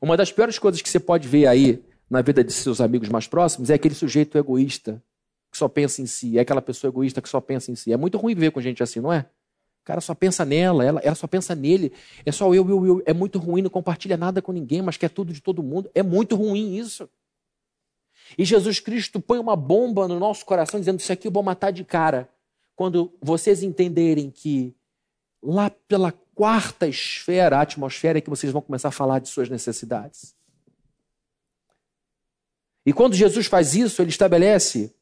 Uma das piores coisas que você pode ver aí na vida de seus amigos mais próximos é aquele sujeito egoísta que só pensa em si, é aquela pessoa egoísta que só pensa em si. É muito ruim viver com gente assim, não é? O cara só pensa nela, ela, ela só pensa nele. É só eu, eu, eu. É muito ruim, não compartilha nada com ninguém, mas quer tudo de todo mundo. É muito ruim isso. E Jesus Cristo põe uma bomba no nosso coração dizendo: Isso aqui eu vou matar de cara quando vocês entenderem que lá pela quarta esfera, a atmosfera, é que vocês vão começar a falar de suas necessidades. E quando Jesus faz isso, ele estabelece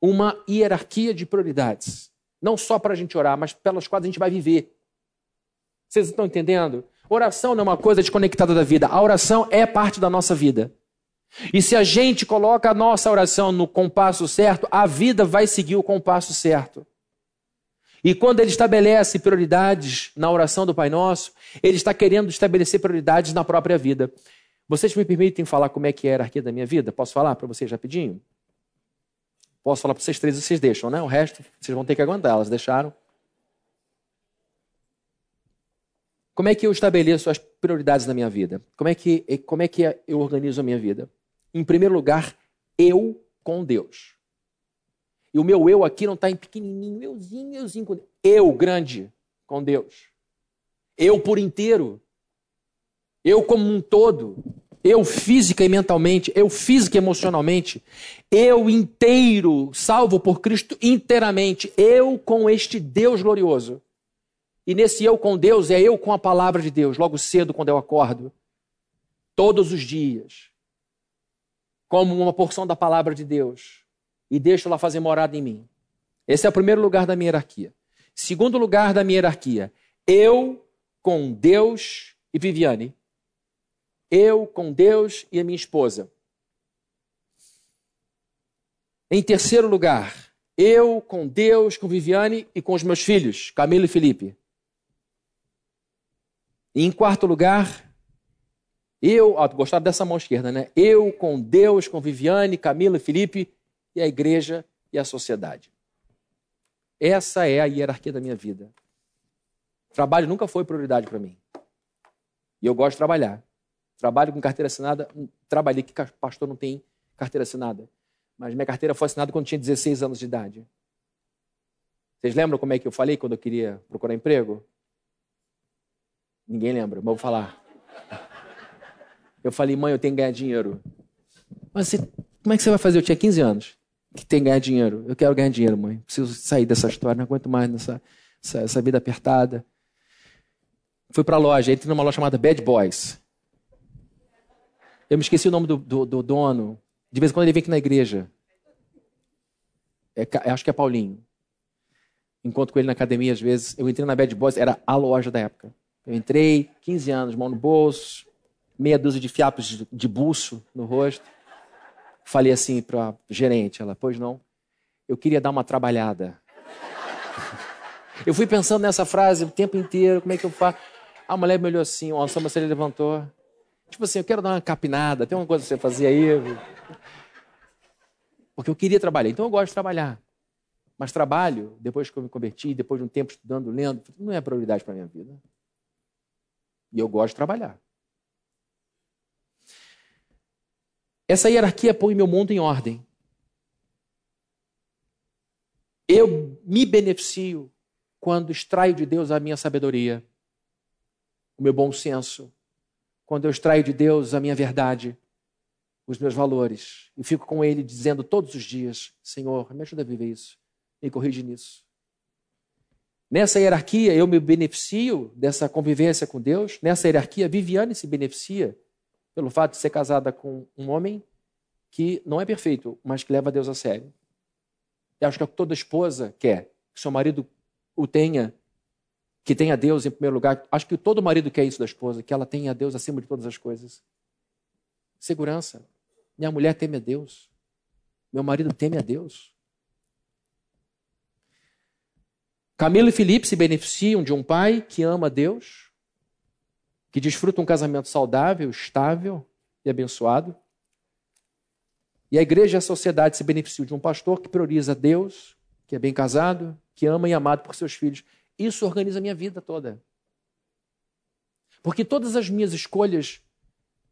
uma hierarquia de prioridades. Não só para a gente orar, mas pelas quais a gente vai viver. Vocês estão entendendo? Oração não é uma coisa desconectada da vida. A oração é parte da nossa vida. E se a gente coloca a nossa oração no compasso certo, a vida vai seguir o compasso certo. E quando ele estabelece prioridades na oração do Pai Nosso, ele está querendo estabelecer prioridades na própria vida. Vocês me permitem falar como é que é a hierarquia da minha vida? Posso falar para vocês rapidinho? Posso falar para vocês três, vocês deixam, né? O resto vocês vão ter que aguentar, elas deixaram. Como é que eu estabeleço as prioridades na minha vida? Como é que, como é que eu organizo a minha vida? Em primeiro lugar, eu com Deus. E o meu eu aqui não está em pequenininho, euzinho, euzinho com Deus. Eu grande com Deus. Eu por inteiro. Eu como um todo. Eu física e mentalmente. Eu física e emocionalmente. Eu inteiro, salvo por Cristo inteiramente. Eu com este Deus glorioso. E nesse eu com Deus é eu com a palavra de Deus, logo cedo quando eu acordo. Todos os dias como uma porção da palavra de Deus e deixo ela fazer morada em mim. Esse é o primeiro lugar da minha hierarquia. Segundo lugar da minha hierarquia, eu com Deus e Viviane. Eu com Deus e a minha esposa. Em terceiro lugar, eu com Deus, com Viviane e com os meus filhos, Camilo e Felipe. E em quarto lugar, eu, ó, gostaram dessa mão esquerda, né? Eu com Deus, com Viviane, Camila, Felipe e a igreja e a sociedade. Essa é a hierarquia da minha vida. Trabalho nunca foi prioridade para mim. E eu gosto de trabalhar. Trabalho com carteira assinada. Hum, trabalhei que pastor não tem carteira assinada. Mas minha carteira foi assinada quando tinha 16 anos de idade. Vocês lembram como é que eu falei quando eu queria procurar emprego? Ninguém lembra, mas vou falar. Eu falei, mãe, eu tenho que ganhar dinheiro. Mas você, como é que você vai fazer? Eu tinha 15 anos. Que tem que ganhar dinheiro. Eu quero ganhar dinheiro, mãe. Preciso sair dessa história, não aguento mais nessa essa, essa vida apertada. Fui para a loja, entrei numa loja chamada Bad Boys. Eu me esqueci o nome do, do, do dono. De vez em quando ele vem aqui na igreja. É, acho que é Paulinho. Encontro com ele na academia às vezes. Eu entrei na Bad Boys, era a loja da época. Eu entrei, 15 anos, mão no bolso, meia dúzia de fiapos de, de buço no rosto. Falei assim para a gerente, ela, pois não, eu queria dar uma trabalhada. *laughs* Eu fui pensando nessa frase o tempo inteiro, como é que eu faço? A mulher me olhou assim, ó, a sobrancelha levantou. Tipo assim, eu quero dar uma capinada, tem uma coisa que você fazia aí? Porque eu queria trabalhar, então eu gosto de trabalhar. Mas trabalho, depois que eu me converti, depois de um tempo estudando, lendo, não é prioridade para a minha vida. E eu gosto de trabalhar. Essa hierarquia põe meu mundo em ordem. Eu me beneficio quando extraio de Deus a minha sabedoria, o meu bom senso, quando eu extraio de Deus a minha verdade, os meus valores, e fico com Ele dizendo todos os dias: Senhor, me ajuda a viver isso, me corrige nisso. Nessa hierarquia, eu me beneficio dessa convivência com Deus. Nessa hierarquia, Viviane se beneficia pelo fato de ser casada com um homem que não é perfeito, mas que leva Deus a sério. Eu acho que toda esposa quer que seu marido o tenha, que tenha Deus em primeiro lugar. Acho que todo marido quer isso da esposa, que ela tenha Deus acima de todas as coisas. Segurança. Minha mulher teme a Deus. Meu marido teme a Deus. Camila e Felipe se beneficiam de um pai que ama Deus, que desfruta um casamento saudável, estável e abençoado. E a igreja e a sociedade se beneficiam de um pastor que prioriza Deus, que é bem casado, que ama e é amado por seus filhos. Isso organiza a minha vida toda. Porque todas as minhas escolhas,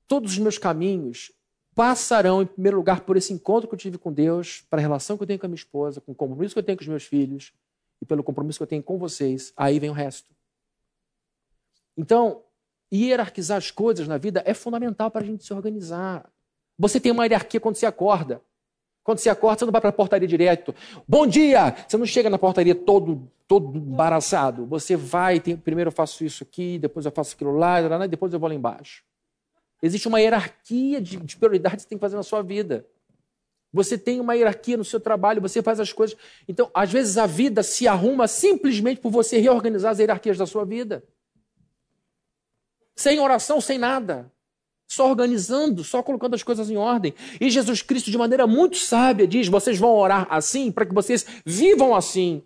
todos os meus caminhos passarão, em primeiro lugar, por esse encontro que eu tive com Deus, para a relação que eu tenho com a minha esposa, com o compromisso que eu tenho com os meus filhos, e pelo compromisso que eu tenho com vocês, aí vem o resto. Então, hierarquizar as coisas na vida é fundamental para a gente se organizar. Você tem uma hierarquia quando você acorda. Quando você acorda, você não vai para a portaria direto. Bom dia! Você não chega na portaria todo, todo embaraçado. Você vai, tem, primeiro eu faço isso aqui, depois eu faço aquilo lá, e depois eu vou lá embaixo. Existe uma hierarquia de, de prioridades que você tem que fazer na sua vida. Você tem uma hierarquia no seu trabalho, você faz as coisas. Então, às vezes, a vida se arruma simplesmente por você reorganizar as hierarquias da sua vida. Sem oração, sem nada. Só organizando, só colocando as coisas em ordem. E Jesus Cristo, de maneira muito sábia, diz: vocês vão orar assim para que vocês vivam assim.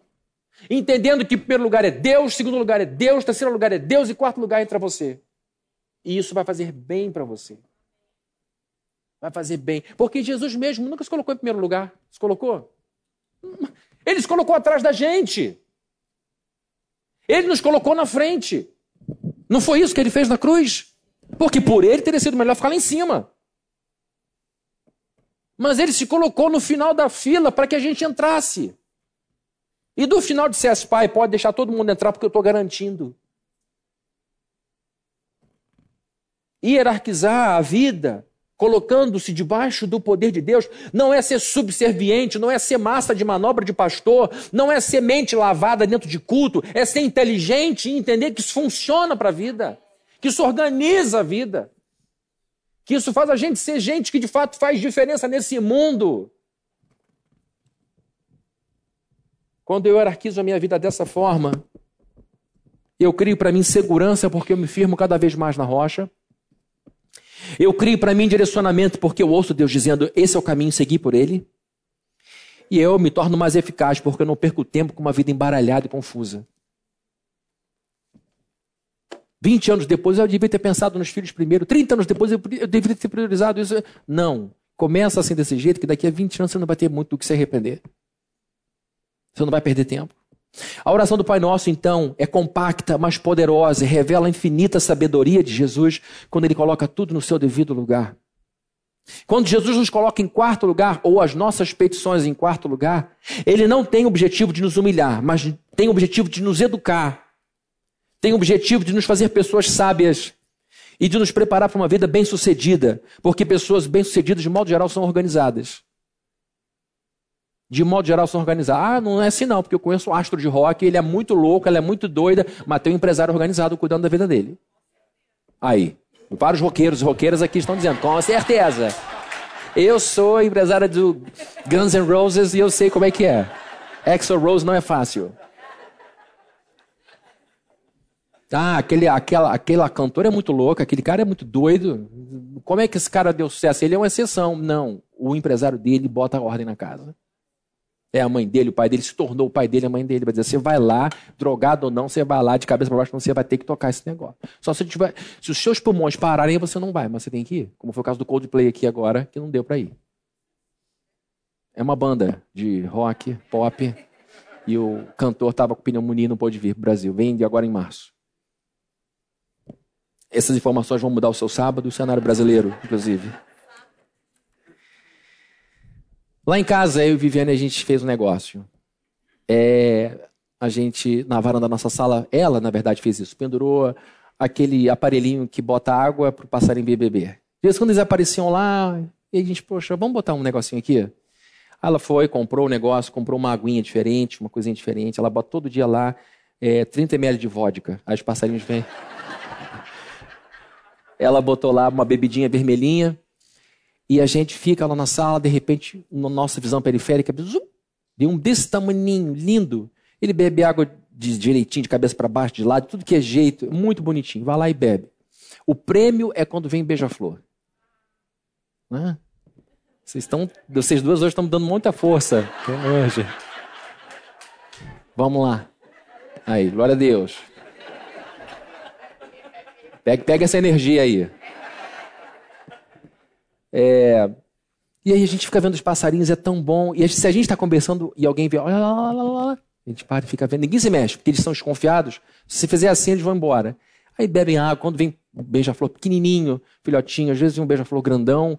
Entendendo que, primeiro lugar, é Deus, segundo lugar é Deus, terceiro lugar é Deus e quarto lugar entra você. E isso vai fazer bem para você vai fazer bem. Porque Jesus mesmo nunca se colocou em primeiro lugar. Se colocou? Ele se colocou atrás da gente. Ele nos colocou na frente. Não foi isso que ele fez na cruz? Porque por ele teria sido melhor ficar lá em cima. Mas ele se colocou no final da fila para que a gente entrasse. E do final CS Pai, pode deixar todo mundo entrar porque eu estou garantindo. Hierarquizar a vida colocando-se debaixo do poder de Deus, não é ser subserviente, não é ser massa de manobra de pastor, não é ser mente lavada dentro de culto, é ser inteligente e entender que isso funciona para a vida, que isso organiza a vida, que isso faz a gente ser gente que de fato faz diferença nesse mundo. Quando eu hierarquizo a minha vida dessa forma, eu crio para mim segurança porque eu me firmo cada vez mais na rocha. Eu crio para mim direcionamento porque eu ouço Deus dizendo: esse é o caminho, seguir por ele. E eu me torno mais eficaz porque eu não perco tempo com uma vida embaralhada e confusa. 20 anos depois eu devia ter pensado nos filhos primeiro. 30 anos depois eu, eu deveria ter priorizado isso. Não. Começa assim desse jeito que daqui a 20 anos você não vai ter muito do que se arrepender. Você não vai perder tempo. A oração do Pai Nosso, então, é compacta, mas poderosa e revela a infinita sabedoria de Jesus quando ele coloca tudo no seu devido lugar. Quando Jesus nos coloca em quarto lugar, ou as nossas petições em quarto lugar, ele não tem o objetivo de nos humilhar, mas tem o objetivo de nos educar, tem o objetivo de nos fazer pessoas sábias e de nos preparar para uma vida bem-sucedida, porque pessoas bem-sucedidas, de modo geral, são organizadas. De modo geral, são organizadas. Ah, não é assim não, porque eu conheço um astro de rock, ele é muito louco, ela é muito doida, mas tem um empresário organizado cuidando da vida dele. Aí. Vários roqueiros e roqueiras aqui estão dizendo, com certeza. Eu sou empresária do Guns N' Roses e eu sei como é que é. Exo Rose não é fácil. Ah, aquele, aquela, aquela cantora é muito louca, aquele cara é muito doido. Como é que esse cara deu sucesso? Ele é uma exceção. Não, o empresário dele bota a ordem na casa é a mãe dele, o pai dele, se tornou o pai dele, a mãe dele. Vai dizer, você vai lá, drogado ou não, você vai lá de cabeça para baixo, você vai ter que tocar esse negócio. Só se, tiver, se os seus pulmões pararem, você não vai, mas você tem que ir. Como foi o caso do Coldplay aqui agora, que não deu para ir. É uma banda de rock, pop, e o cantor estava com pneumonia e não pôde vir para o Brasil. Vem agora em março. Essas informações vão mudar o seu sábado e o cenário brasileiro, inclusive. Lá em casa, eu e Viviane, a gente fez um negócio. É, a gente, na varanda da nossa sala, ela, na verdade, fez isso. Pendurou aquele aparelhinho que bota água para o passarinho beber. De vez quando eles apareciam lá, e a gente, poxa, vamos botar um negocinho aqui? Ela foi, comprou o negócio, comprou uma aguinha diferente, uma coisinha diferente. Ela bota todo dia lá é, 30 ml de vodka. Aí os passarinhos vêm. Ela botou lá uma bebidinha vermelhinha. E a gente fica lá na sala, de repente, na nossa visão periférica, de um desse tamanho lindo. Ele bebe água de direitinho, de cabeça para baixo, de lado, tudo que é jeito, muito bonitinho. Vai lá e bebe. O prêmio é quando vem beija-flor. Né? Vocês estão, vocês duas hoje estão me dando muita força. Hoje. Vamos lá. Aí, glória a Deus. Pega, pega essa energia aí. É... E aí a gente fica vendo os passarinhos, é tão bom. E se a gente está conversando e alguém vê, olha lá, lá, lá, lá, a gente para e fica vendo. Ninguém se mexe, porque eles são desconfiados. Se você fizer assim, eles vão embora. Aí bebem água. Quando vem um beija-flor pequenininho, filhotinho, às vezes vem um beija-flor grandão.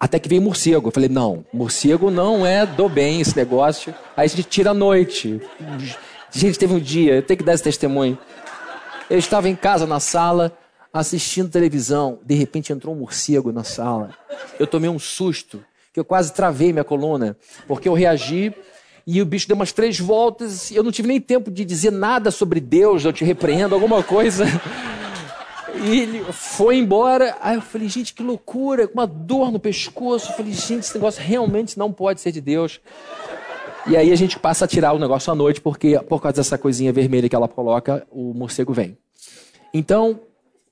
Até que vem morcego. Eu falei, não, morcego não é do bem esse negócio. Aí a gente tira a noite. Gente, teve um dia, eu tenho que dar esse testemunho. Eu estava em casa, na sala, assistindo televisão, de repente entrou um morcego na sala. Eu tomei um susto, que eu quase travei minha coluna, porque eu reagi e o bicho deu umas três voltas eu não tive nem tempo de dizer nada sobre Deus, eu te repreendo, alguma coisa. E ele foi embora. Aí eu falei, gente, que loucura, com uma dor no pescoço. Eu falei, gente, esse negócio realmente não pode ser de Deus. E aí a gente passa a tirar o negócio à noite, porque por causa dessa coisinha vermelha que ela coloca, o morcego vem. Então,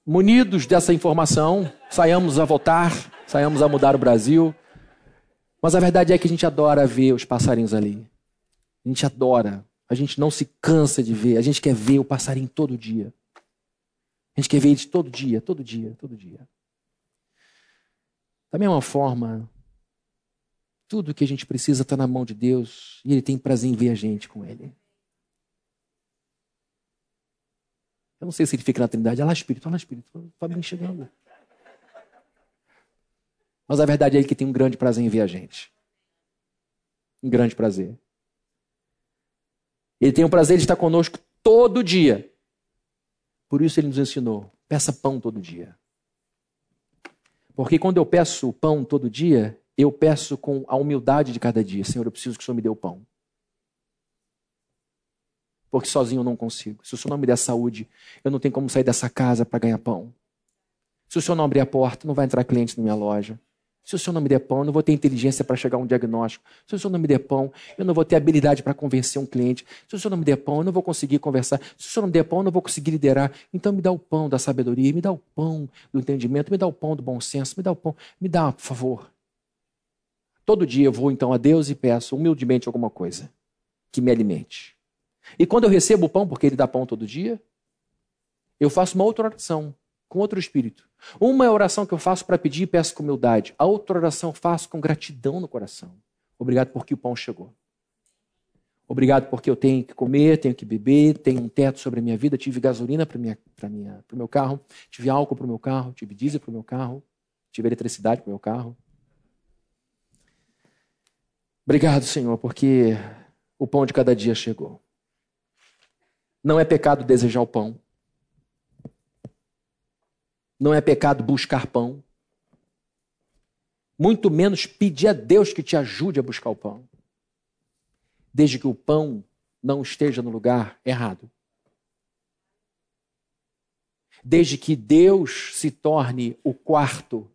munidos dessa informação, saiamos a votar, saiamos a mudar o Brasil. Mas a verdade é que a gente adora ver os passarinhos ali. A gente adora. A gente não se cansa de ver. A gente quer ver o passarinho todo dia. A gente quer ver eles todo dia, todo dia, todo dia. Da mesma forma, tudo que a gente precisa está na mão de Deus e Ele tem prazer em ver a gente com Ele. Eu não sei se ele fica na Trindade. Olha lá, Espírito, olha lá, Espírito. Bem chegando. Mas a verdade é que tem um grande prazer em ver a gente. Um grande prazer. Ele tem o prazer de estar conosco todo dia. Por isso ele nos ensinou: peça pão todo dia. Porque quando eu peço pão todo dia, eu peço com a humildade de cada dia: Senhor, eu preciso que o Senhor me dê o pão porque sozinho eu não consigo. Se o Senhor não me der saúde, eu não tenho como sair dessa casa para ganhar pão. Se o Senhor não abrir a porta, não vai entrar cliente na minha loja. Se o Senhor não me der pão, eu não vou ter inteligência para chegar a um diagnóstico. Se o Senhor não me der pão, eu não vou ter habilidade para convencer um cliente. Se o Senhor não me der pão, eu não vou conseguir conversar. Se o Senhor não me der pão, eu não vou conseguir liderar. Então me dá o pão da sabedoria, me dá o pão do entendimento, me dá o pão do bom senso, me dá o pão, me dá, por favor. Todo dia eu vou então a Deus e peço humildemente alguma coisa que me alimente. E quando eu recebo o pão, porque ele dá pão todo dia, eu faço uma outra oração, com outro espírito. Uma é a oração que eu faço para pedir e peço com humildade. A outra oração eu faço com gratidão no coração. Obrigado porque o pão chegou. Obrigado porque eu tenho que comer, tenho que beber, tenho um teto sobre a minha vida, tive gasolina para o meu carro, tive álcool para o meu carro, tive diesel para o meu carro, tive eletricidade para o meu carro. Obrigado, Senhor, porque o pão de cada dia chegou. Não é pecado desejar o pão. Não é pecado buscar pão. Muito menos pedir a Deus que te ajude a buscar o pão desde que o pão não esteja no lugar errado. Desde que Deus se torne o quarto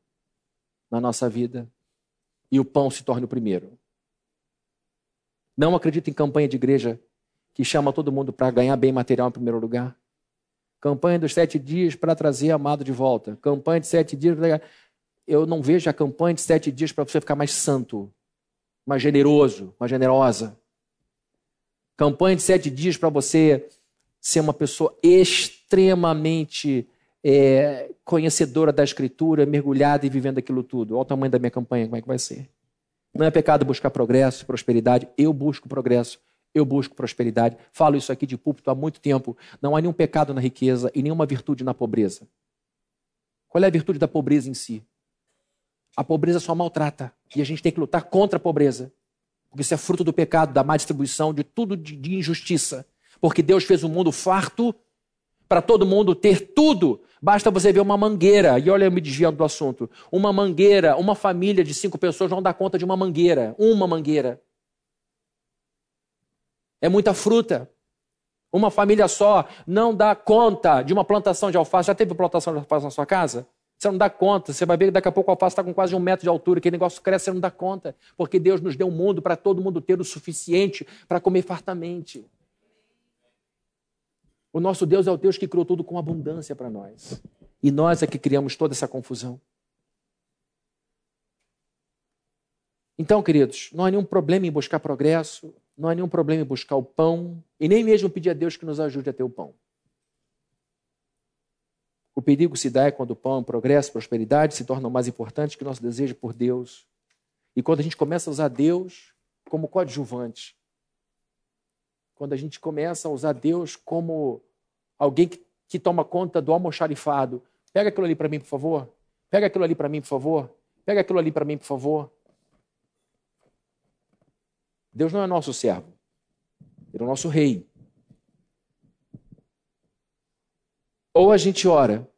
na nossa vida e o pão se torne o primeiro. Não acredito em campanha de igreja que chama todo mundo para ganhar bem material em primeiro lugar. Campanha dos sete dias para trazer amado de volta. Campanha de sete dias. Eu não vejo a campanha de sete dias para você ficar mais santo, mais generoso, mais generosa. Campanha de sete dias para você ser uma pessoa extremamente é, conhecedora da Escritura, mergulhada e vivendo aquilo tudo. Olha o tamanho da minha campanha, como é que vai ser. Não é pecado buscar progresso, prosperidade. Eu busco progresso, eu busco prosperidade. Falo isso aqui de púlpito há muito tempo. Não há nenhum pecado na riqueza e nenhuma virtude na pobreza. Qual é a virtude da pobreza em si? A pobreza só maltrata. E a gente tem que lutar contra a pobreza. Porque isso é fruto do pecado, da má distribuição, de tudo de, injustiça. Porque Deus fez o um mundo farto para todo mundo ter tudo. Basta você ver uma mangueira, e olha eu me desviando do assunto. Uma mangueira, uma família de cinco pessoas não dá conta de uma mangueira. Uma mangueira. É muita fruta. Uma família só não dá conta de uma plantação de alface. Já teve plantação de alface na sua casa? Você não dá conta. Você vai ver que daqui a pouco o alface está com quase um metro de altura. Aquele negócio cresce, você não dá conta. Porque Deus nos deu um mundo para todo mundo ter o suficiente para comer fartamente. O nosso Deus é o Deus que criou tudo com abundância para nós. E nós é que criamos toda essa confusão. Então, queridos, não há nenhum problema em buscar progresso, não há nenhum problema em buscar o pão, e nem mesmo pedir a Deus que nos ajude a ter o pão. O perigo se dá é quando o pão, progresso, prosperidade se tornam mais importantes que o nosso desejo por Deus. E quando a gente começa a usar Deus como coadjuvante. Quando a gente começa a usar Deus como alguém que, que toma conta do almoxarifado. Pega aquilo ali para mim, por favor. Pega aquilo ali para mim, por favor. Pega aquilo ali para mim, por favor. Deus não é nosso servo. Ele é o nosso rei. Ou a gente ora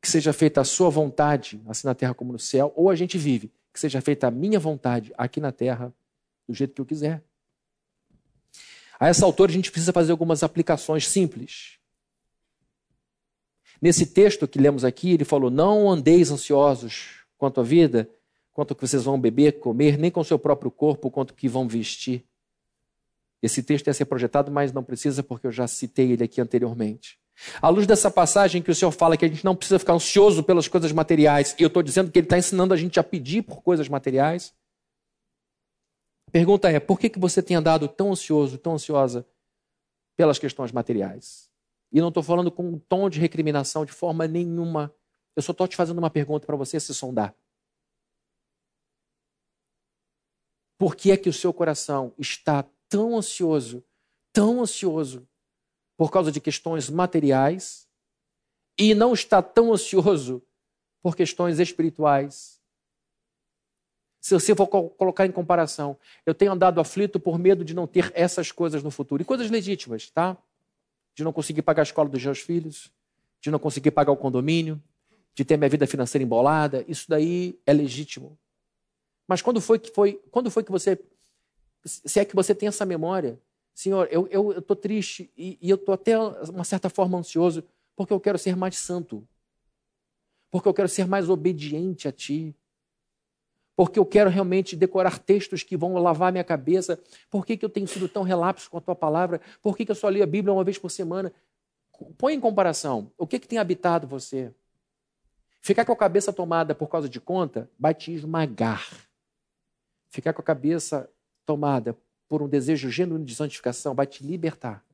que seja feita a sua vontade, assim na terra como no céu, ou a gente vive que seja feita a minha vontade aqui na terra, do jeito que eu quiser. A essa altura a gente precisa fazer algumas aplicações simples. Nesse texto que lemos aqui, ele falou: Não andeis ansiosos quanto à vida, quanto que vocês vão beber, comer, nem com seu próprio corpo, quanto que vão vestir. Esse texto ia ser projetado, mas não precisa, porque eu já citei ele aqui anteriormente. À luz dessa passagem que o Senhor fala que a gente não precisa ficar ansioso pelas coisas materiais, e eu estou dizendo que Ele está ensinando a gente a pedir por coisas materiais. A pergunta é: por que, que você tem andado tão ansioso, tão ansiosa pelas questões materiais? E não estou falando com um tom de recriminação de forma nenhuma. Eu só estou te fazendo uma pergunta para você se sondar. Por que é que o seu coração está tão ansioso, tão ansioso por causa de questões materiais e não está tão ansioso por questões espirituais. Se você for colocar em comparação, eu tenho andado aflito por medo de não ter essas coisas no futuro. E coisas legítimas, tá? De não conseguir pagar a escola dos meus filhos, de não conseguir pagar o condomínio, de ter minha vida financeira embolada. Isso daí é legítimo. Mas quando foi que foi, quando foi que você se é que você tem essa memória Senhor, eu estou eu, eu triste e, e eu estou até uma certa forma ansioso porque eu quero ser mais santo, porque eu quero ser mais obediente a Ti, porque eu quero realmente decorar textos que vão lavar minha cabeça. Por que, que eu tenho sido tão relapso com a Tua palavra? Por que, que eu só leio a Bíblia uma vez por semana? Põe em comparação. O que, que tem habitado você? Ficar com a cabeça tomada por causa de conta vai te esmagar. Ficar com a cabeça tomada por um desejo genuíno de santificação, vai te libertar.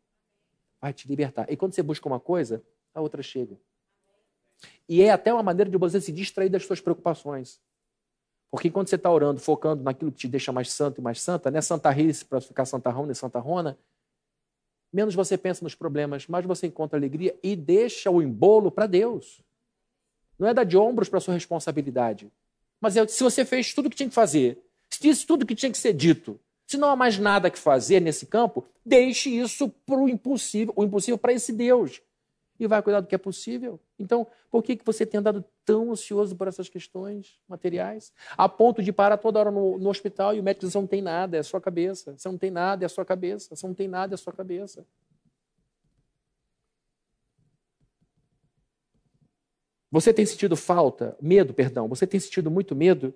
Vai te libertar. E quando você busca uma coisa, a outra chega. E é até uma maneira de você se distrair das suas preocupações. Porque quando você está orando, focando naquilo que te deixa mais santo e mais santa, né? Santa Rice para ficar Santa Rona e Santa Rona, menos você pensa nos problemas, mais você encontra alegria e deixa o embolo para Deus. Não é dar de ombros para sua responsabilidade. Mas é, se você fez tudo o que tinha que fazer, disse tudo o que tinha que ser dito, se não há mais nada que fazer nesse campo, deixe isso para o impossível, o impossível para esse Deus. E vai cuidar do que é possível. Então, por que, que você tem andado tão ansioso por essas questões materiais? A ponto de parar toda hora no, no hospital e o médico diz: você não tem nada, é a sua cabeça. Você não tem nada, é a sua cabeça. Você não tem nada, é a sua cabeça. Você tem sentido falta, medo, perdão, você tem sentido muito medo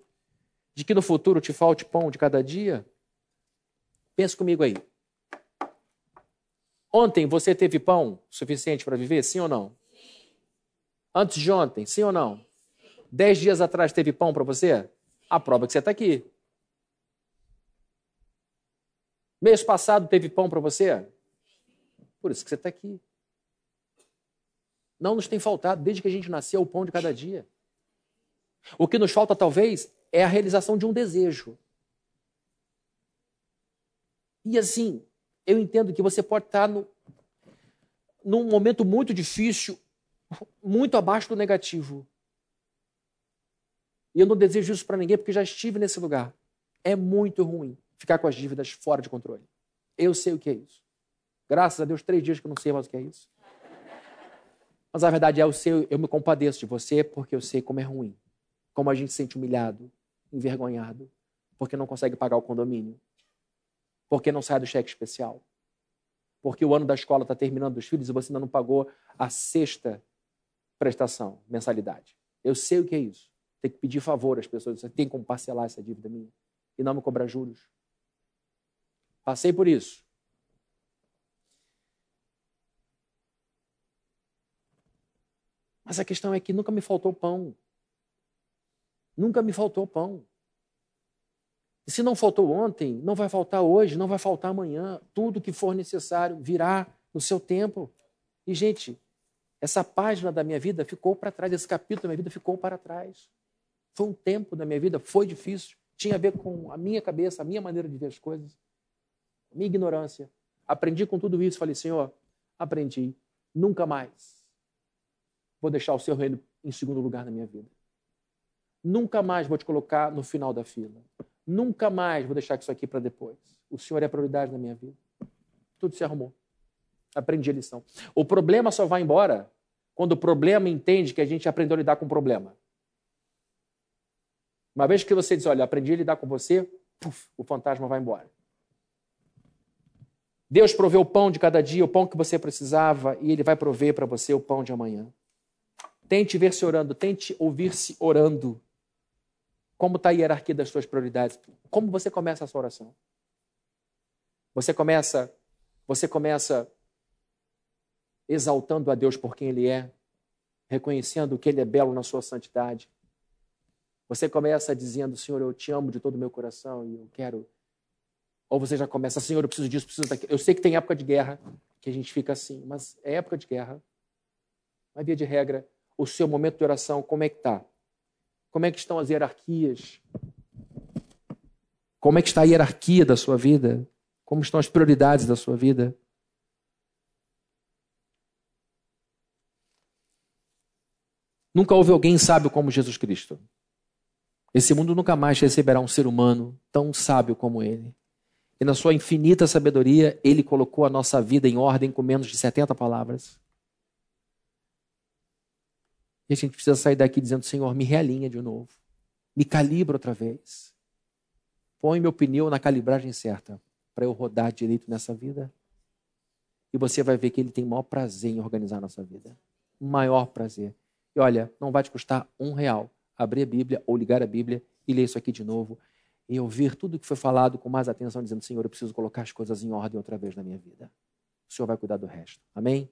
de que no futuro te falte pão de cada dia? Pense comigo aí. Ontem você teve pão suficiente para viver, sim ou não? Antes de ontem, sim ou não? Dez dias atrás teve pão para você? A prova é que você está aqui. Mês passado teve pão para você? Por isso que você está aqui. Não nos tem faltado, desde que a gente nasceu, o pão de cada dia. O que nos falta, talvez, é a realização de um desejo. E assim, eu entendo que você pode estar no, num momento muito difícil, muito abaixo do negativo. E eu não desejo isso para ninguém porque já estive nesse lugar. É muito ruim ficar com as dívidas fora de controle. Eu sei o que é isso. Graças a Deus, três dias que eu não sei mais o que é isso. Mas a verdade é, eu, sei, eu me compadeço de você porque eu sei como é ruim. Como a gente se sente humilhado, envergonhado, porque não consegue pagar o condomínio, porque não sai do cheque especial. Porque o ano da escola está terminando dos filhos e você ainda não pagou a sexta prestação, mensalidade. Eu sei o que é isso. Tem que pedir favor às pessoas. Você tem como parcelar essa dívida minha e não me cobrar juros. Passei por isso. Mas a questão é que nunca me faltou pão. Nunca me faltou pão. E se não faltou ontem, não vai faltar hoje, não vai faltar amanhã. Tudo que for necessário virá no seu tempo. E, gente, essa página da minha vida ficou para trás, esse capítulo da minha vida ficou para trás. Foi um tempo da minha vida, foi difícil. Tinha a ver com a minha cabeça, a minha maneira de ver as coisas, a minha ignorância. Aprendi com tudo isso, falei, Senhor, aprendi. Nunca mais vou deixar o seu reino em segundo lugar na minha vida. Nunca mais vou te colocar no final da fila. Nunca mais vou deixar isso aqui para depois. O Senhor é a prioridade na minha vida. Tudo se arrumou. Aprendi a lição. O problema só vai embora quando o problema entende que a gente aprendeu a lidar com o problema. Uma vez que você diz, olha, aprendi a lidar com você, puf, o fantasma vai embora. Deus proveu o pão de cada dia, o pão que você precisava, e Ele vai prover para você o pão de amanhã. Tente ver-se orando, tente ouvir-se orando. Como está a hierarquia das suas prioridades? Como você começa a sua oração? Você começa, você começa exaltando a Deus por quem Ele é, reconhecendo que Ele é belo na sua santidade. Você começa dizendo, Senhor, eu te amo de todo o meu coração e eu quero. Ou você já começa, Senhor, eu preciso disso, preciso daquilo. Eu sei que tem época de guerra que a gente fica assim, mas é época de guerra. Mas, via de regra, o seu momento de oração, como é que está? Como é que estão as hierarquias? Como é que está a hierarquia da sua vida? Como estão as prioridades da sua vida? Nunca houve alguém sábio como Jesus Cristo. Esse mundo nunca mais receberá um ser humano tão sábio como ele. E na sua infinita sabedoria, ele colocou a nossa vida em ordem com menos de 70 palavras. E a gente precisa sair daqui dizendo: Senhor, me realinha de novo. Me calibra outra vez. Põe meu pneu na calibragem certa para eu rodar direito nessa vida. E você vai ver que ele tem o maior prazer em organizar a nossa vida. O maior prazer. E olha, não vai te custar um real abrir a Bíblia ou ligar a Bíblia e ler isso aqui de novo e ouvir tudo que foi falado com mais atenção, dizendo: Senhor, eu preciso colocar as coisas em ordem outra vez na minha vida. O Senhor vai cuidar do resto. Amém?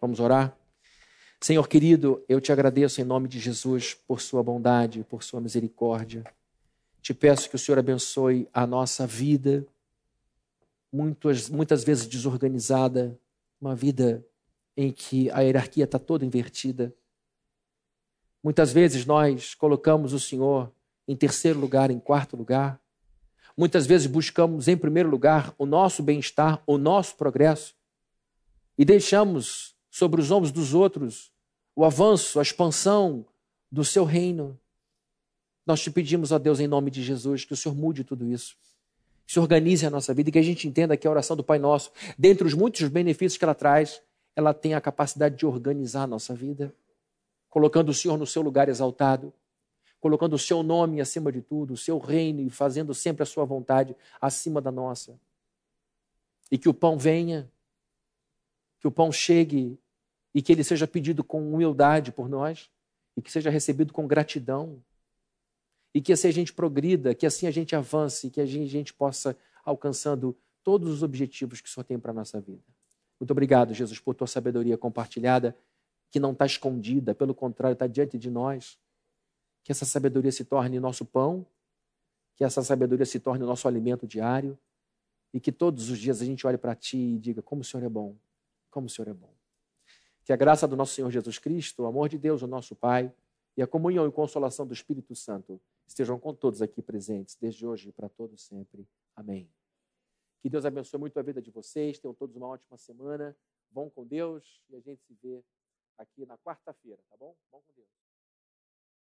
Vamos orar? Senhor querido, eu te agradeço em nome de Jesus por sua bondade, por sua misericórdia. Te peço que o Senhor abençoe a nossa vida, muitas, muitas vezes desorganizada, uma vida em que a hierarquia está toda invertida. Muitas vezes nós colocamos o Senhor em terceiro lugar, em quarto lugar. Muitas vezes buscamos em primeiro lugar o nosso bem-estar, o nosso progresso e deixamos sobre os ombros dos outros o avanço, a expansão do seu reino. Nós te pedimos, ó Deus, em nome de Jesus, que o Senhor mude tudo isso. Que se organize a nossa vida e que a gente entenda que a oração do Pai Nosso, dentre os muitos benefícios que ela traz, ela tem a capacidade de organizar a nossa vida, colocando o Senhor no seu lugar exaltado, colocando o seu nome acima de tudo, o seu reino e fazendo sempre a sua vontade acima da nossa. E que o pão venha, que o pão chegue e que ele seja pedido com humildade por nós e que seja recebido com gratidão e que assim a gente progrida, que assim a gente avance, que a gente, possa alcançando todos os objetivos que o Senhor tem para a nossa vida. Muito obrigado, Jesus, por tua sabedoria compartilhada, que não está escondida, pelo contrário, está diante de nós. Que essa sabedoria se torne nosso pão, que essa sabedoria se torne nosso alimento diário e que todos os dias a gente olhe para ti e diga: como o Senhor é bom, como o Senhor é bom. Que a graça do nosso Senhor Jesus Cristo, o amor de Deus, o nosso Pai, e a comunhão e consolação do Espírito Santo estejam com todos aqui presentes, desde hoje e para todos sempre. Amém. Que Deus abençoe muito a vida de vocês, tenham todos uma ótima semana. Vão com Deus e a gente se vê aqui na quarta-feira, tá bom? Vão com Deus.